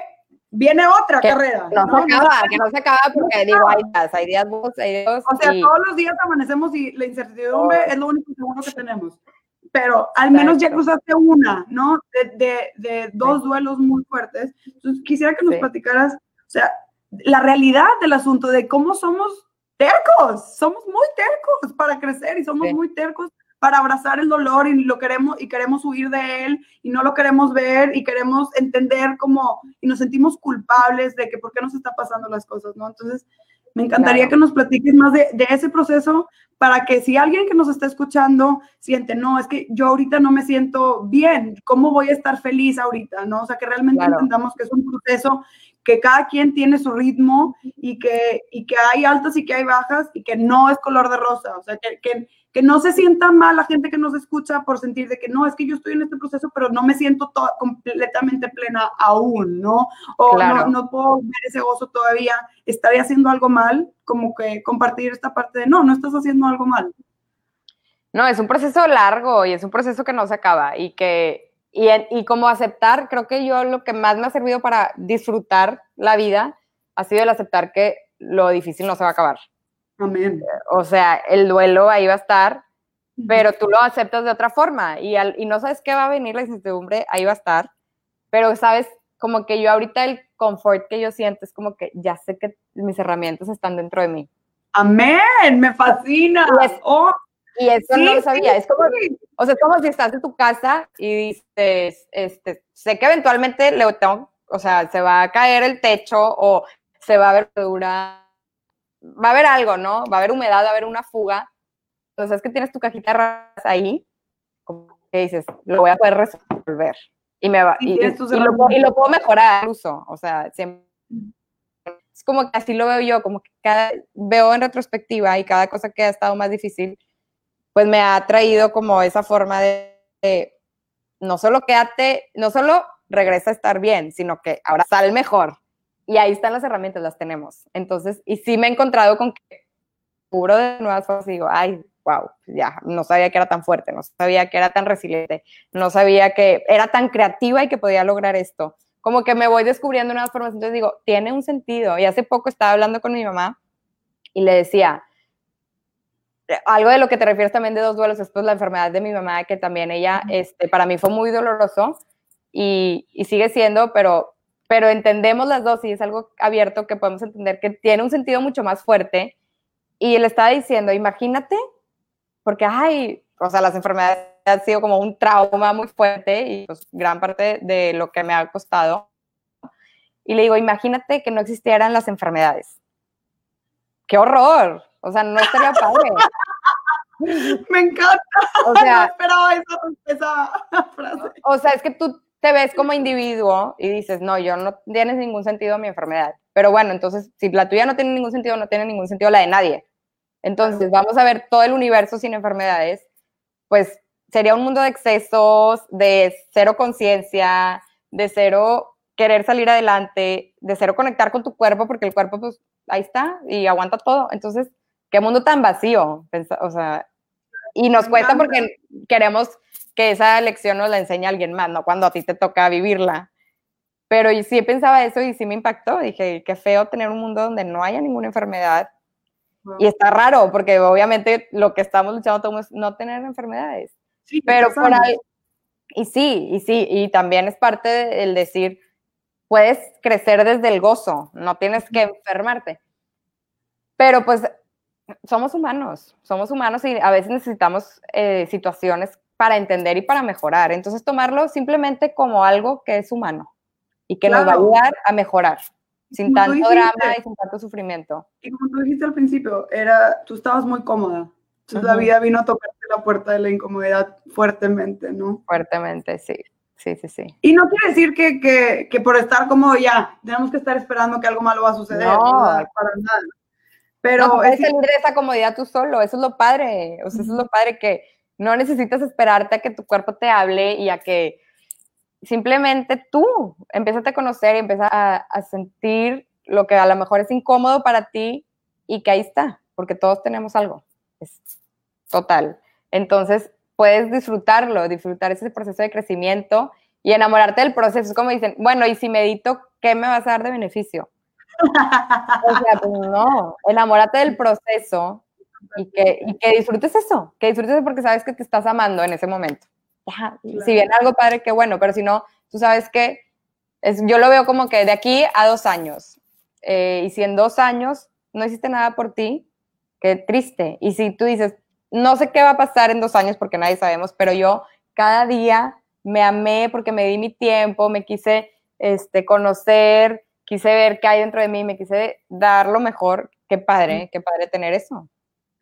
viene otra que carrera. No, ¿no? se acaba, que no se acaba porque no digo, hay días, hay días hay días. O sea, y... todos los días amanecemos y la incertidumbre oh. es lo único seguro que tenemos. Pero al menos ya cruzaste una, ¿no? De, de, de dos sí. duelos muy fuertes. Entonces, quisiera que nos sí. platicaras, o sea, la realidad del asunto de cómo somos tercos, somos muy tercos para crecer y somos sí. muy tercos para abrazar el dolor y lo queremos y queremos huir de él y no lo queremos ver y queremos entender cómo y nos sentimos culpables de que por qué nos está pasando las cosas, ¿no? Entonces, me encantaría que nos platiques más de, de, ese proceso para que si alguien que nos está escuchando siente, no, es que yo ahorita no me siento bien, ¿cómo voy a estar feliz ahorita? ¿No? O sea, que realmente entendamos que es un proceso que cada quien tiene su ritmo y que, y que hay altas y que hay bajas y que no es color de rosa. O sea, que, que, que no se sienta mal la gente que nos escucha por sentir de que no, es que yo estoy en este proceso, pero no me siento completamente plena aún, ¿no? O no, no, puedo ver ese gozo todavía. ¿Estaría haciendo algo mal? Como que compartir esta parte de no, no estás haciendo algo mal. No, es un proceso largo y es un proceso que no se acaba y que y, y, como aceptar, creo que yo lo que más me ha servido para disfrutar la vida ha sido el aceptar que lo difícil no se va a acabar. Amén. O sea, el duelo ahí va a estar, pero tú lo aceptas de otra forma y, al, y no sabes qué va a venir la incertidumbre, ahí va a estar, pero sabes, como que yo ahorita el confort que yo siento es como que ya sé que mis herramientas están dentro de mí. Amén, me fascina. oh, y eso no lo sabía. Es como, o sea, es como si estás en tu casa y dices, este, sé que eventualmente le tengo, o sea, se va a caer el techo o se va a ver dura, va a haber algo, ¿no? Va a haber humedad, va a haber una fuga. Entonces es que tienes tu cajita ahí, como que dices, lo voy a poder resolver. Y me va, y, lo, y, lo, puedo mejorar incluso, o sea, siempre es como que así lo veo yo, como que cada, veo en retrospectiva y cada cosa que ha estado más difícil, pues me ha traído como esa forma de, no solo quédate, no solo regresa a estar bien, sino que ahora sale mejor. Y ahí están las herramientas, las tenemos. Entonces, y sí me he encontrado con que puro de nuevas y digo, ay, wow, ya, no sabía que era tan fuerte, no sabía que era tan resiliente, no sabía que era tan creativa y que podía lograr esto. Como que me voy descubriendo nuevas formas, entonces digo, tiene un sentido. Y hace poco estaba hablando con mi mamá y le decía, algo de lo que te refieres también de dos duelos es pues la enfermedad de mi mamá, que también ella, este, para mí fue muy doloroso y, y, sigue siendo, pero, pero entendemos las dos y es algo abierto que podemos entender que tiene un sentido mucho más fuerte. Y él estaba diciendo, imagínate, porque, ay, o sea, las enfermedades han sido como un trauma muy fuerte y pues gran parte de lo que me ha costado. Y le digo, imagínate que no existieran las enfermedades. ¡Qué horror! O sea, no estaría padre. Me encanta. O sea, no esperaba esa, frase. O sea, es que tú te ves como individuo y dices, no, yo no tienes ningún sentido mi enfermedad. Pero bueno, entonces, si la tuya no tiene ningún sentido, no tiene ningún sentido la de nadie. Entonces, vamos a ver todo el universo sin enfermedades, pues sería un mundo de excesos, de cero conciencia, de cero querer salir adelante, de cero conectar con tu cuerpo, porque el cuerpo, pues, ahí está y aguanta todo. Entonces, qué mundo tan vacío, o sea, y nos cuesta porque queremos que esa lección nos la enseñe alguien más, ¿no? Cuando a ti te toca vivirla. Pero yo sí pensaba eso y sí me impactó. Dije, qué feo tener un mundo donde no haya ninguna enfermedad. Y está raro, porque obviamente lo que estamos luchando es no tener enfermedades. Sí, pero por ahí, y sí, y sí, y también es parte del decir, puedes crecer desde el gozo, no tienes que enfermarte. Pero pues somos humanos, somos humanos y a veces necesitamos eh, situaciones para entender y para mejorar. Entonces, tomarlo simplemente como algo que es humano y que nos va a ayudar a mejorar, sin tanto drama y sin tanto sufrimiento. Y como tú dijiste al principio, era, tú estabas muy cómoda. Entonces, la vida vino a tocarte la puerta de la incomodidad fuertemente, ¿no? Fuertemente, sí. Sí, sí, sí. Y no quiere decir que, que, que por estar cómodo ya, tenemos que estar esperando que algo malo va a suceder. No, para nada. Pero no, puedes salir de esa comodidad tú solo, eso es lo padre, o sea, eso es lo padre que no necesitas esperarte a que tu cuerpo te hable y a que simplemente tú empiezas a conocer y empiezas a, sentir lo que a lo mejor es incómodo para ti y que ahí está, porque todos tenemos algo, es total. Entonces, puedes disfrutarlo, disfrutar ese proceso de crecimiento y enamorarte del proceso. Es como dicen, bueno, y si medito, ¿qué me vas a dar de beneficio? O sea, pues no, enamórate del proceso y que, y que disfrutes eso, que disfrutes porque sabes que te estás amando en ese momento. Si viene algo padre, qué bueno, pero si no, tú sabes que es, yo lo veo como que de aquí a dos años, eh, y si en dos años no hiciste nada por ti, qué triste. Y si tú dices, no sé qué va a pasar en dos años porque nadie sabemos, pero yo cada día me amé porque me di mi tiempo, me quise este, conocer, quise ver qué hay dentro de mí, me quise dar lo mejor. Qué padre, qué padre tener eso.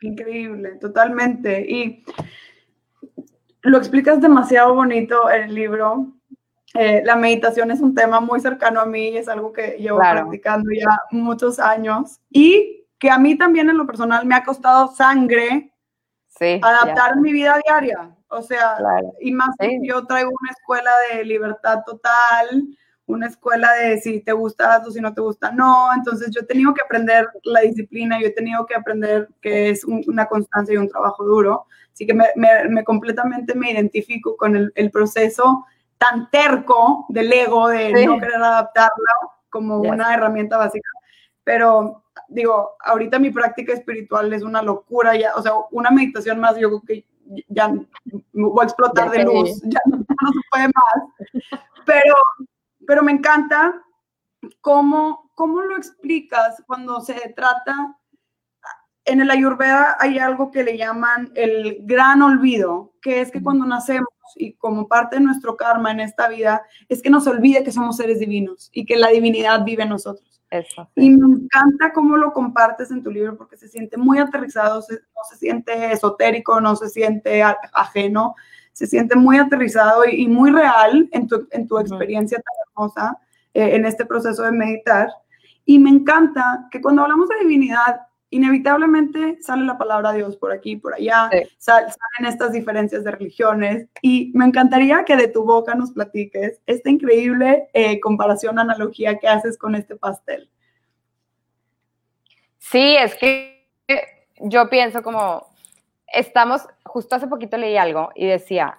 Increíble, totalmente. Y lo explicas demasiado bonito en el libro. Eh, la meditación es un tema muy cercano a mí, es algo que llevo practicando ya muchos años y que a mí también en lo personal me ha costado sangre adaptar mi vida diaria. O sea, y más yo traigo una escuela de libertad total, una escuela de si te gusta o si no te gusta no. Entonces yo he tenido que aprender la disciplina, yo he tenido que aprender que es una constancia y un trabajo duro. Así que me, me, completamente me identifico con el, el, proceso tan terco del ego de no querer adaptarlo como una herramienta básica. Pero digo, ahorita mi práctica espiritual es una locura, ya, o sea, una meditación más, yo creo que ya voy a explotar de luz, ya no, se puede más. Pero, pero me encanta cómo, cómo lo explicas cuando se trata, en el Ayurveda hay algo que le llaman el gran olvido, que es que cuando nacemos y como parte de nuestro karma en esta vida, es que nos olvide que somos seres divinos y que la divinidad vive en nosotros. Y me encanta cómo lo compartes en tu libro porque se siente muy aterrizado, no se siente esotérico, no se siente ajeno, se siente muy aterrizado y, muy real en tu, en tu experiencia tan hermosa eh, en este proceso de meditar. Y me encanta que cuando hablamos de divinidad, inevitablemente sale la palabra Dios por aquí, por allá, salen estas diferencias de religiones y me encantaría que de tu boca nos platiques esta increíble eh, comparación, analogía que haces con este pastel. Sí, es que yo pienso como, estamos, justo hace poquito leí algo y decía,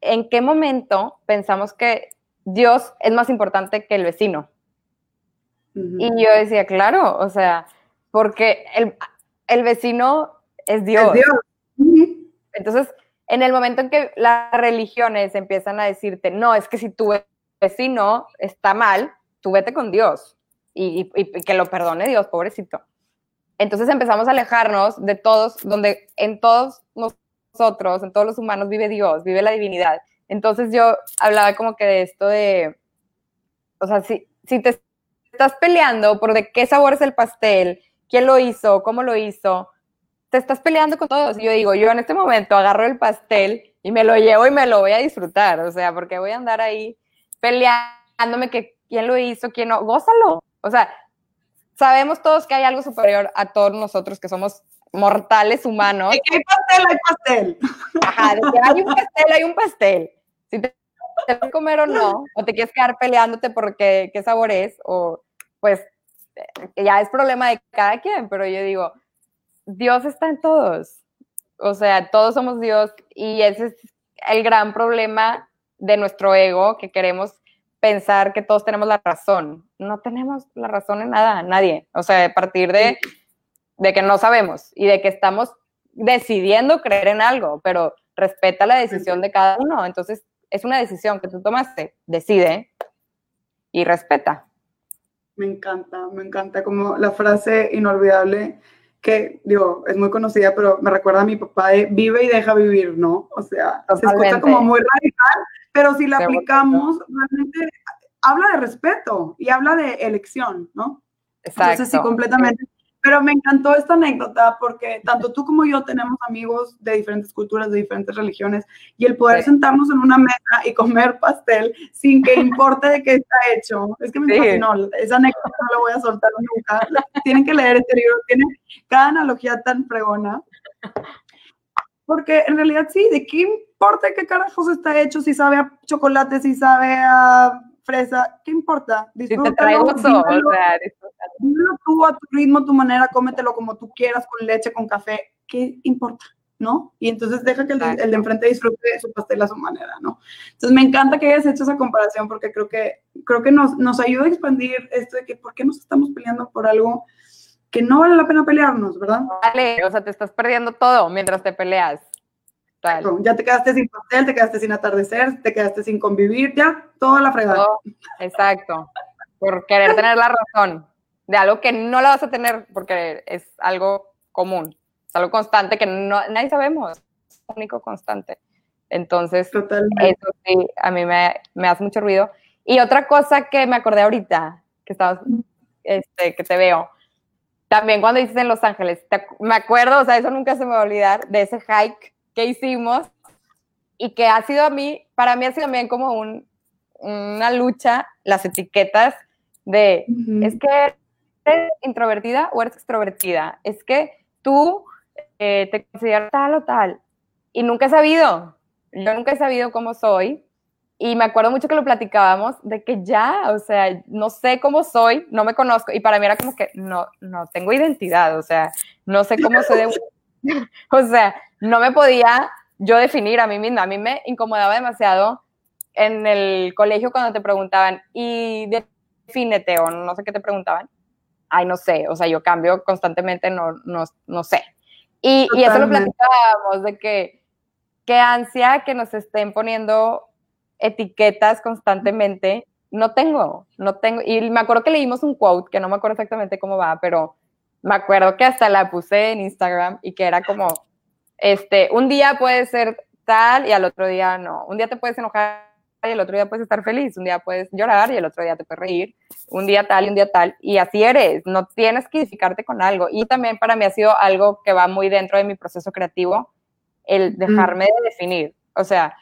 ¿en qué momento pensamos que Dios es más importante que el vecino? Y yo decía, claro, o sea, porque el, vecino es Dios. Entonces, en el momento en que las religiones empiezan a decirte, no, es que si tu vecino está mal, tú vete con Dios y, que lo perdone Dios, pobrecito. Entonces empezamos a alejarnos de todos, donde en todos nosotros, en todos los humanos vive Dios, vive la divinidad. Entonces yo hablaba como que de esto de, o sea, si, si te estás peleando por de qué sabor es el pastel quién lo hizo, cómo lo hizo. Te estás peleando con todos. Y yo digo, yo en este momento agarro el pastel y me lo llevo y me lo voy a disfrutar. O sea, porque voy a andar ahí peleándome que quién lo hizo, quién no. Gózalo. O sea, sabemos todos que hay algo superior a todos nosotros que somos mortales humanos. De que hay pastel, hay pastel. Ajá, de que hay un pastel, hay un pastel. Si te, te vas a comer o no, o te quieres quedar peleándote porque qué sabor es, o pues ya es problema de cada quien, pero yo digo, Dios está en todos. O sea, todos somos Dios y ese es el gran problema de nuestro ego, que queremos pensar que todos tenemos la razón. No tenemos la razón en nada, nadie. O sea, a partir de, de que no sabemos y de que estamos decidiendo creer en algo, pero respeta la decisión de cada uno. Entonces, es una decisión que tú tomaste, decide y respeta. Me encanta, me encanta como la frase inolvidable que, digo, es muy conocida, pero me recuerda a mi papá de vive y deja vivir, ¿no? O sea, se escucha como muy radical, pero si la aplicamos, realmente habla de respeto y habla de elección, ¿no? Exacto. Entonces, sí, completamente. Pero me encantó esta anécdota porque tanto tú como yo tenemos amigos de diferentes culturas, de diferentes religiones, y el poder sentarnos en una mesa y comer pastel sin que importe de qué está hecho, es que me fascinó. Esa anécdota no la voy a soltar nunca. Tienen que leer este libro, tiene cada analogía tan fregona. Porque en realidad sí, ¿de qué importa qué carajos está hecho? Si sabe a chocolate, si sabe a fresa, ¿qué importa? Disfrútalo, o sea, tú a tu ritmo, tu manera, cómetelo como tú quieras, con leche, con café, ¿qué importa? ¿no? Y entonces deja que el de, el de, enfrente disfrute su pastel a su manera, ¿no? Entonces me encanta que hayas hecho esa comparación porque creo que, creo que nos, nos ayuda a expandir esto de que por qué nos estamos peleando por algo que no vale la pena pelearnos, ¿verdad? Vale, o sea, te estás perdiendo todo mientras te peleas. Ya te quedaste sin pastel, te quedaste sin atardecer, te quedaste sin convivir, ya toda la fregada. exacto. Por querer tener la razón de algo que no la vas a tener porque es algo común. es algo constante que no, nadie sabemos, es único constante. Entonces, Totalmente. eso sí, a mí me, me, hace mucho ruido. Y otra cosa que me acordé ahorita, que estabas, este, que te veo, también cuando dices en Los Ángeles, me acuerdo, o sea, eso nunca se me va a olvidar, de ese hike que hicimos y que ha sido a mí, para mí ha sido también como un, una lucha, las etiquetas de, es que eres introvertida o eres extrovertida, es que tú eh, te consideras tal o tal, y nunca he sabido, yo nunca he sabido cómo soy, y me acuerdo mucho que lo platicábamos de que ya, o sea, no sé cómo soy, no me conozco, y para mí era como que no, no tengo identidad, o sea, no sé cómo soy de... o sea, no me podía yo definir a mí misma, a mí me incomodaba demasiado en el colegio cuando te preguntaban, y defínete, o no sé qué te preguntaban, ay, no sé, o sea, yo cambio constantemente, no, no, no sé. Y, y eso lo platicábamos, de que qué ansia que nos estén poniendo etiquetas constantemente. No tengo, no tengo. Y me acuerdo que leímos un quote, que no me acuerdo exactamente cómo va, pero me acuerdo que hasta la puse en Instagram y que era como, este, un día puede ser tal y al otro día no. Un día te puedes enojar y el otro día puedes estar feliz. Un día puedes llorar y el otro día te puedes reír. Un día tal y un día tal. Y así eres. No tienes que identificarte con algo. Y también para mí ha sido algo que va muy dentro de mi proceso creativo, el dejarme de definir. O sea,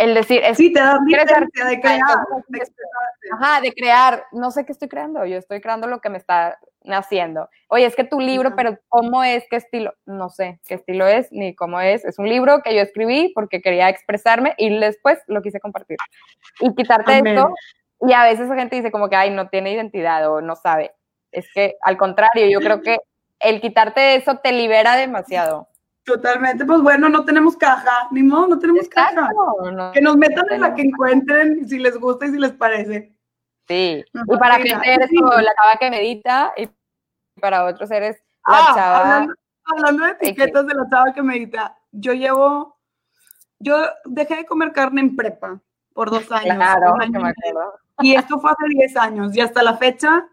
el decir, es, sí, te da licencia de crear. Ajá, de crear, no sé qué estoy creando, yo estoy creando lo que me está haciendo. Oye, es que tu libro, pero ¿cómo es? ¿Qué estilo? No sé qué estilo es, ni cómo es. Es un libro que yo escribí porque quería expresarme y después lo quise compartir. Y quitarte esto, y a veces la gente dice como que, ay, no tiene identidad o no sabe. Es que al contrario, yo creo que el quitarte eso te libera demasiado. Totalmente, pues bueno, no tenemos caja, ni modo, no tenemos caja. que nos metan en la que encuentren, si les gusta y si les parece. Sí, y para que eres como la chava que medita y para otros eres la ah, chava. Hablando, de etiquetas de la chava que medita, yo llevo, yo dejé de comer carne en prepa por dos años. Claro, me acuerdo. Y esto fue hace 10 años y hasta la fecha,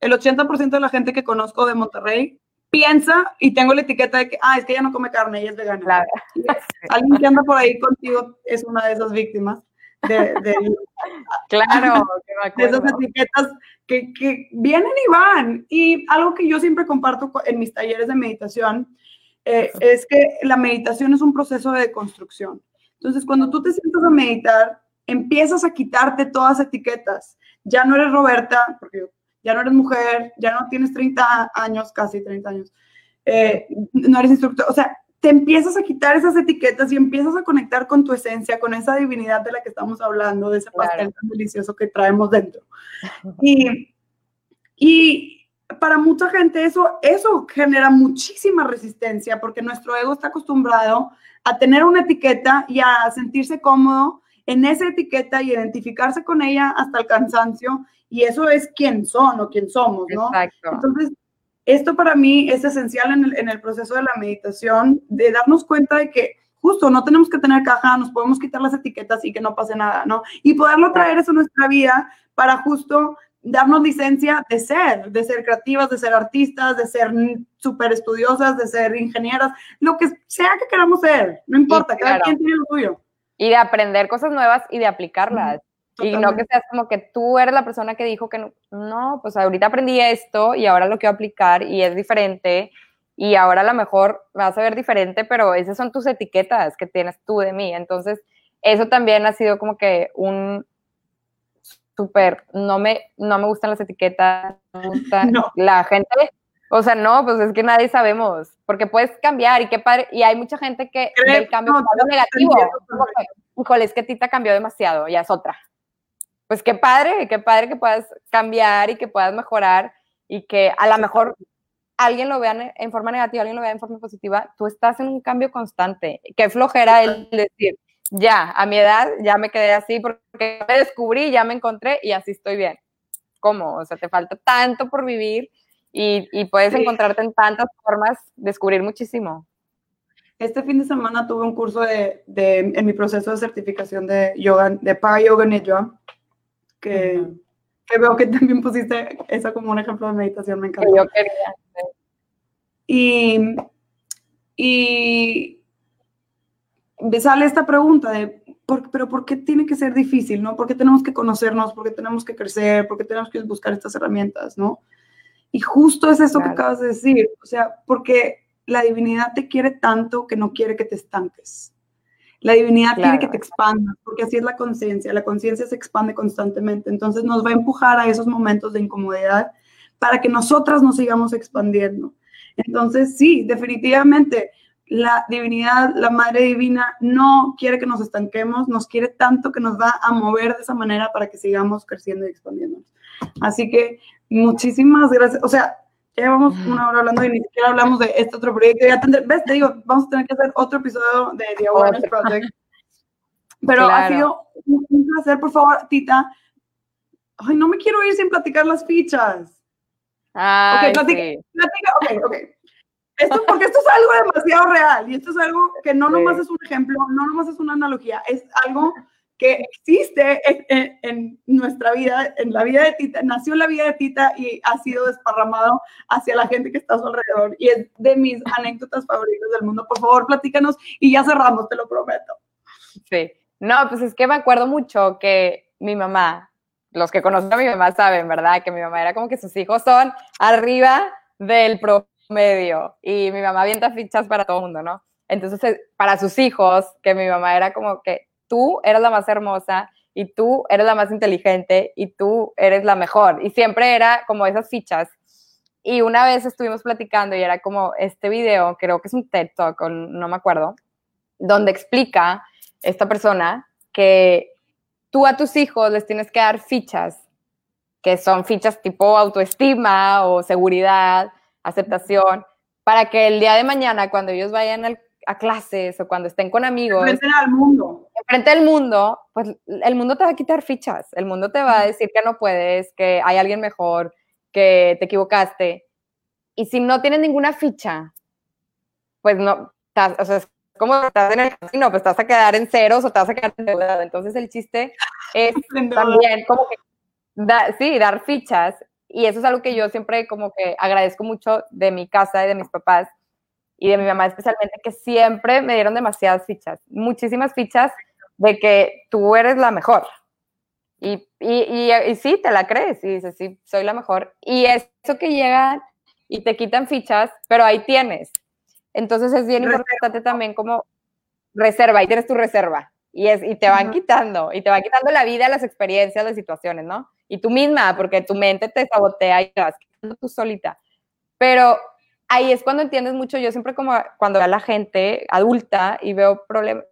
el 80% de la gente que conozco de Monterrey piensa y tengo la etiqueta de que, ah, es que ella no come carne, ella es vegana. Claro. Alguien que anda por ahí contigo es una de esas víctimas. De, claro, de esas etiquetas que, que, vienen y van. Y algo que yo siempre comparto en mis talleres de meditación eh, es que la meditación es un proceso de construcción. Entonces, cuando tú te sientas a meditar, empiezas a quitarte todas etiquetas. Ya no eres Roberta, porque yo ya no eres mujer, ya no tienes 30 años, casi 30 años, eh, no eres instructor, o sea, te empiezas a quitar esas etiquetas y empiezas a conectar con tu esencia, con esa divinidad de la que estamos hablando, de ese pastel tan delicioso que traemos dentro. Y, y para mucha gente eso, eso genera muchísima resistencia porque nuestro ego está acostumbrado a tener una etiqueta y a sentirse cómodo en esa etiqueta y identificarse con ella hasta el cansancio y eso es quién son o quién somos, ¿no? Exacto. Entonces, esto para mí es esencial en el, en el proceso de la meditación, de darnos cuenta de que justo no tenemos que tener caja, nos podemos quitar las etiquetas y que no pase nada, ¿no? Y poderlo traer eso a nuestra vida para justo darnos licencia de ser, de ser creativas, de ser artistas, de ser súper estudiosas, de ser ingenieras, lo que sea que queramos ser, no importa, cada quien tiene lo suyo. Y de aprender cosas nuevas y de aplicarlas. Y no que seas como que tú eres la persona que dijo que no, no, pues ahorita aprendí esto y ahora lo quiero aplicar y es diferente y ahora a lo mejor vas a ver diferente, pero esas son tus etiquetas que tienes tú de mí. Entonces, eso también ha sido como que un súper, no me, no me gustan las etiquetas, la gente, o sea, no, pues es que nadie sabemos, porque puedes cambiar y qué padre, y hay mucha gente que el cambio negativo, híjole, es que Tita cambió demasiado, ya es otra pues qué padre, qué padre que puedas cambiar y que puedas mejorar y que a lo mejor alguien lo vea en forma negativa, alguien lo vea en forma positiva, tú estás en un cambio constante. Qué flojera el decir, ya, a mi edad ya me quedé así porque me descubrí, ya me encontré y así estoy bien. ¿Cómo? O sea, te falta tanto por vivir y, puedes encontrarte en tantas formas, descubrir muchísimo. Este fin de semana tuve un curso de, en mi proceso de certificación de yoga, de Para Yoga Nidra, que, que, veo que también pusiste eso como un ejemplo de meditación, me encanta. Yo quería. Y y sale esta pregunta de, pero ¿por qué tiene que ser difícil? ¿no? ¿Por qué tenemos que conocernos? ¿Por qué tenemos que crecer? ¿Por qué tenemos que buscar estas herramientas? ¿no? Y justo es eso que acabas de decir, o sea, porque la divinidad te quiere tanto que no quiere que te estanques. La divinidad quiere que te expandas, porque así es la conciencia. La conciencia se expande constantemente. Entonces nos va a empujar a esos momentos de incomodidad para que nosotras nos sigamos expandiendo. Entonces, sí, definitivamente, la divinidad, la Madre Divina, no quiere que nos estanquemos, nos quiere tanto que nos va a mover de esa manera para que sigamos creciendo y expandiéndonos. Así que muchísimas gracias. O sea, ya llevamos una hora hablando y ni siquiera hablamos de este otro proyecto. Ya ¿Ves? Te digo, vamos a tener que hacer otro episodio de The Awareness Project. Pero ha sido un placer, por favor, Tita. Ay, no me quiero ir sin platicar las fichas. Ay, ok, platica, ok, ok. Esto, porque esto es algo demasiado real y esto es algo que no nomás es un ejemplo, no nomás es una analogía, es algo que existe en, nuestra vida, en la vida de Tita, nació en la vida de Tita y ha sido desparramado hacia la gente que está a su alrededor. Y es de mis anécdotas favoritas del mundo. Por favor, platícanos y ya cerramos, te lo prometo. Sí, no, pues es que me acuerdo mucho que mi mamá, los que conocen a mi mamá saben, ¿verdad? Que mi mamá era como que sus hijos son arriba del promedio y mi mamá avienta fichas para todo el mundo, ¿no? Entonces, eh, para sus hijos, que mi mamá era como que tú eres la más hermosa y tú eres la más inteligente y tú eres la mejor. Y siempre era como esas fichas. Y una vez estuvimos platicando y era como este video, creo que es un TED Talk, no me acuerdo, donde explica esta persona que tú a tus hijos les tienes que dar fichas, que son fichas tipo autoestima o seguridad, aceptación, para que el día de mañana, cuando ellos vayan a clases o cuando estén con amigos. Frente al mundo. Frente al mundo, pues el mundo te va a quitar fichas. El mundo te va a decir que no puedes, que hay alguien mejor, que te equivocaste. Y si no tienes ninguna ficha, pues no, o sea, es como estás en el casino, pues vas a quedar en ceros o te vas a quedar endeudado. Entonces el chiste es también como que, sí, dar fichas. Y eso es algo que yo siempre como que agradezco mucho de mi casa y de mis papás, y de mi mamá especialmente, que siempre me dieron demasiadas fichas, muchísimas fichas de que tú eres la mejor. Y, y, y, sí, te la crees y dices, sí, soy la mejor. Y eso que llegan y te quitan fichas, pero ahí tienes. Entonces es bien importante también como reserva, ahí tienes tu reserva. Y, es, y te van quitando, y te van quitando la vida, las experiencias, las situaciones, ¿no? Y tú misma, porque tu mente te sabotea y te vas quitando tú solita. Pero ahí es cuando entiendes mucho. Yo siempre como cuando veo a la gente adulta y veo problemas,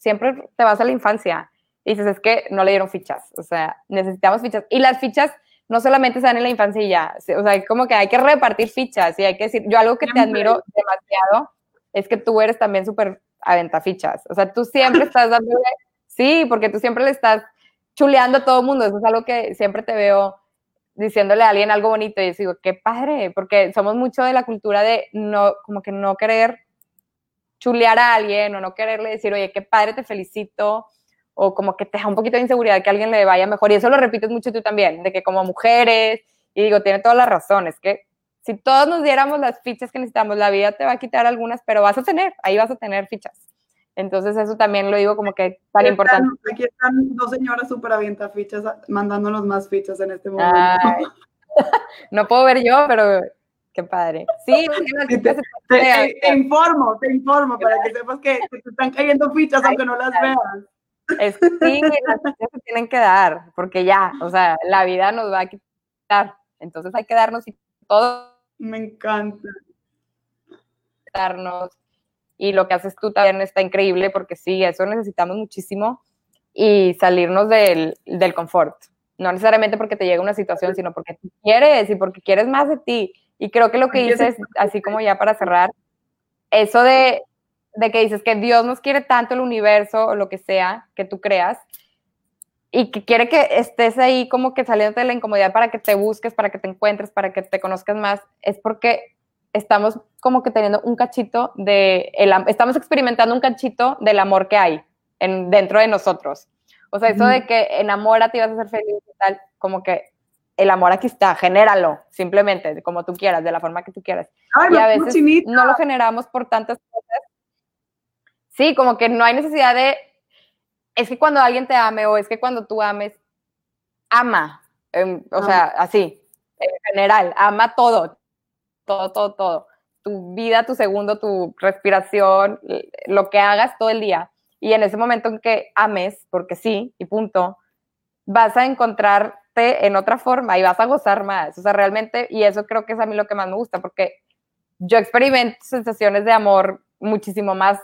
siempre te vas a la infancia y dices, es que no le dieron fichas, o sea, necesitamos fichas. Y las fichas no solamente se dan en la infancia y ya, o sea, como que hay que repartir fichas y hay que decir, yo algo que te admiro demasiado es que tú eres también súper fichas, o sea, tú siempre estás dándole, sí, porque tú siempre le estás chuleando a todo el mundo, eso es algo que siempre te veo diciéndole a alguien algo bonito y yo digo, qué padre, porque somos mucho de la cultura de no, como que no querer chulear a alguien o no quererle decir, oye, qué padre, te felicito, o como que te da un poquito de inseguridad que a alguien le vaya mejor. Y eso lo repites mucho tú también, de que como mujeres, y digo, tiene todas las razones, que si todos nos diéramos las fichas que necesitamos, la vida te va a quitar algunas, pero vas a tener, ahí vas a tener fichas. Entonces eso también lo digo como que tan importante. aquí están dos señoras súper fichas mandándonos más fichas en este momento. no puedo ver yo, pero qué padre. Sí, te, informo, te informo para que sepas que, te están cayendo fichas aunque no las veas. Es que sí, las fichas se tienen que dar, porque ya, o sea, la vida nos va a quitar. Entonces hay que darnos y todo. Me encanta. Darnos y lo que haces tú también está increíble porque sí, eso necesitamos muchísimo y salirnos del, del confort. No necesariamente porque te llega una situación, sino porque tú quieres y porque quieres más de ti. Y creo que lo que dices, así como ya para cerrar, eso de, de que dices que Dios nos quiere tanto el universo o lo que sea que tú creas, y que quiere que estés ahí como que saliendo de la incomodidad para que te busques, para que te encuentres, para que te conozcas más, es porque estamos como que teniendo un cachito de, el, estamos experimentando un cachito del amor que hay en, dentro de nosotros. O sea, eso de que enamórate y vas a ser feliz y tal, como que el amor aquí está, genéralo, simplemente, como tú quieras, de la forma que tú quieras. Ay, y a veces chinita. no lo generamos por tantas cosas. Sí, como que no hay necesidad de, es que cuando alguien te ame o es que cuando tú ames, ama, em, o sea, así, en general, ama todo, todo, todo, todo. Tu vida, tu segundo, tu respiración, lo que hagas todo el día. Y en ese momento en que ames, porque sí, y punto, vas a encontrarte en otra forma y vas a gozar más. O sea, realmente, y eso creo que es a mí lo que más me gusta, porque yo experimento sensaciones de amor muchísimo más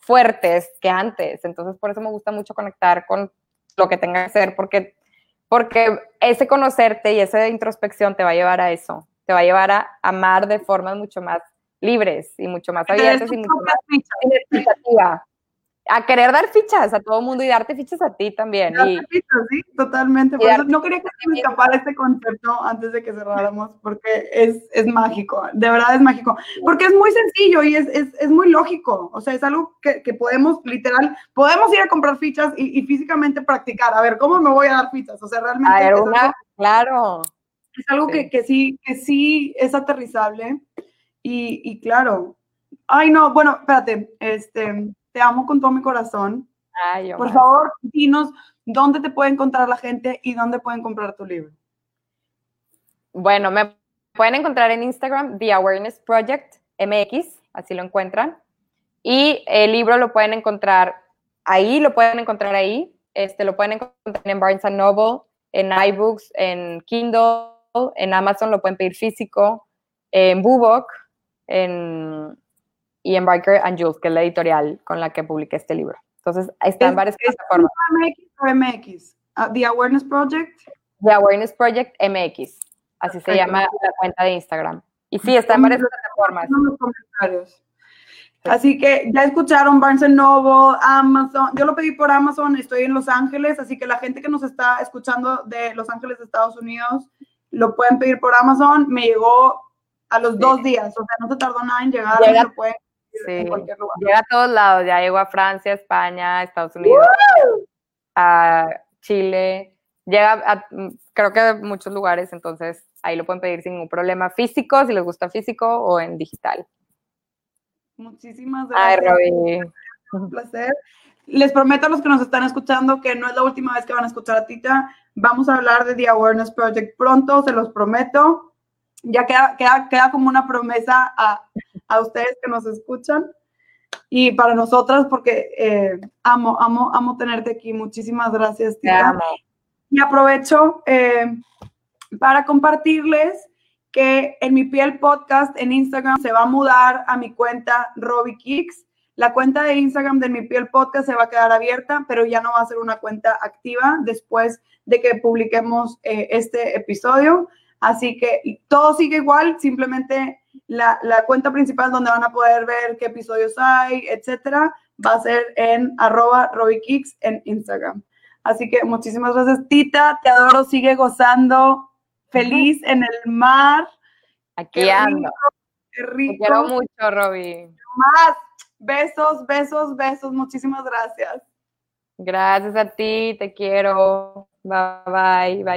fuertes que antes. Entonces, por eso me gusta mucho conectar con lo que tenga que ser, porque, porque ese conocerte y esa introspección te va a llevar a eso, te va a llevar a amar de formas mucho más libres y mucho más abiertas y mucho más significativa. A querer dar fichas a todo el mundo y darte fichas a ti también. Darte Y, fichas, sí, totalmente. Por eso no quería que se me escapara este concepto antes de que cerráramos, porque es, es mágico, de verdad es mágico. Porque es muy sencillo y es, es, es muy lógico. O sea, es algo que, que podemos, literal, podemos ir a comprar fichas y, y físicamente practicar. A ver, ¿cómo me voy a dar fichas? O sea, realmente a ver, una, algo, claro. es algo sí. Que, que sí, que sí es aterrizable. Y, y claro, ay no, bueno, espérate, este, te amo con todo mi corazón. Ay, Por favor, dinos dónde te puede encontrar la gente y dónde pueden comprar tu libro. Bueno, me pueden encontrar en Instagram, The Awareness Project MX, así lo encuentran. Y el libro lo pueden encontrar ahí, lo pueden encontrar ahí. Este, lo pueden encontrar en Barnes Noble, en iBooks, en Kindle, en Amazon lo pueden pedir físico, en Bubok, en, y en Barker and Jules, que es la editorial con la que publiqué este libro. Entonces, está en varias es plataformas. MX o MX? Ah, The Awareness Project. The Awareness Project MX, así se llama la cuenta de Instagram. Y sí, está en varias plataformas. En los comentarios. Así que ya escucharon Barnes Noble, Amazon. Yo lo pedí por Amazon, estoy en Los Ángeles, así que la gente que nos está escuchando de Los Ángeles, de Estados Unidos, lo pueden pedir por Amazon. Me llegó a los Sí. dos días, o sea, no se tardó nada en llegar. Llega- pueden en Sí, cualquier lugar. llega a todos lados, ya llegó a Francia, España, Estados Unidos, a Chile, llega a creo que a muchos lugares, entonces ahí lo pueden pedir sin ningún problema físico, si les gusta físico o en digital. Muchísimas Ay, gracias. Roby. un placer. Les prometo a los que nos están escuchando que no es la última vez que van a escuchar a Tita. Vamos a hablar de The Awareness Project pronto, se los prometo. Ya queda, queda, queda como una promesa a, a ustedes que nos escuchan y para nosotras porque eh, amo, amo, amo tenerte aquí. Muchísimas gracias, Tita. Y aprovecho eh, para compartirles que en mi piel podcast en Instagram se va a mudar a mi cuenta Robbie Kicks. La cuenta de Instagram de mi piel podcast se va a quedar abierta, pero ya no va a ser una cuenta activa después de que publiquemos eh, este episodio. Así que todo sigue igual, simplemente la, la cuenta principal donde van a poder ver qué episodios hay, etcétera, va a ser en arroba Robbie Kicks en Instagram. Así que muchísimas gracias, Tita. Te adoro, sigue gozando, feliz en el mar. Aquí Qué ando. rico, qué Te rico. quiero mucho, Roby. Más. Besos, besos, besos. Muchísimas gracias. Gracias a ti, te quiero. Bye bye. bye.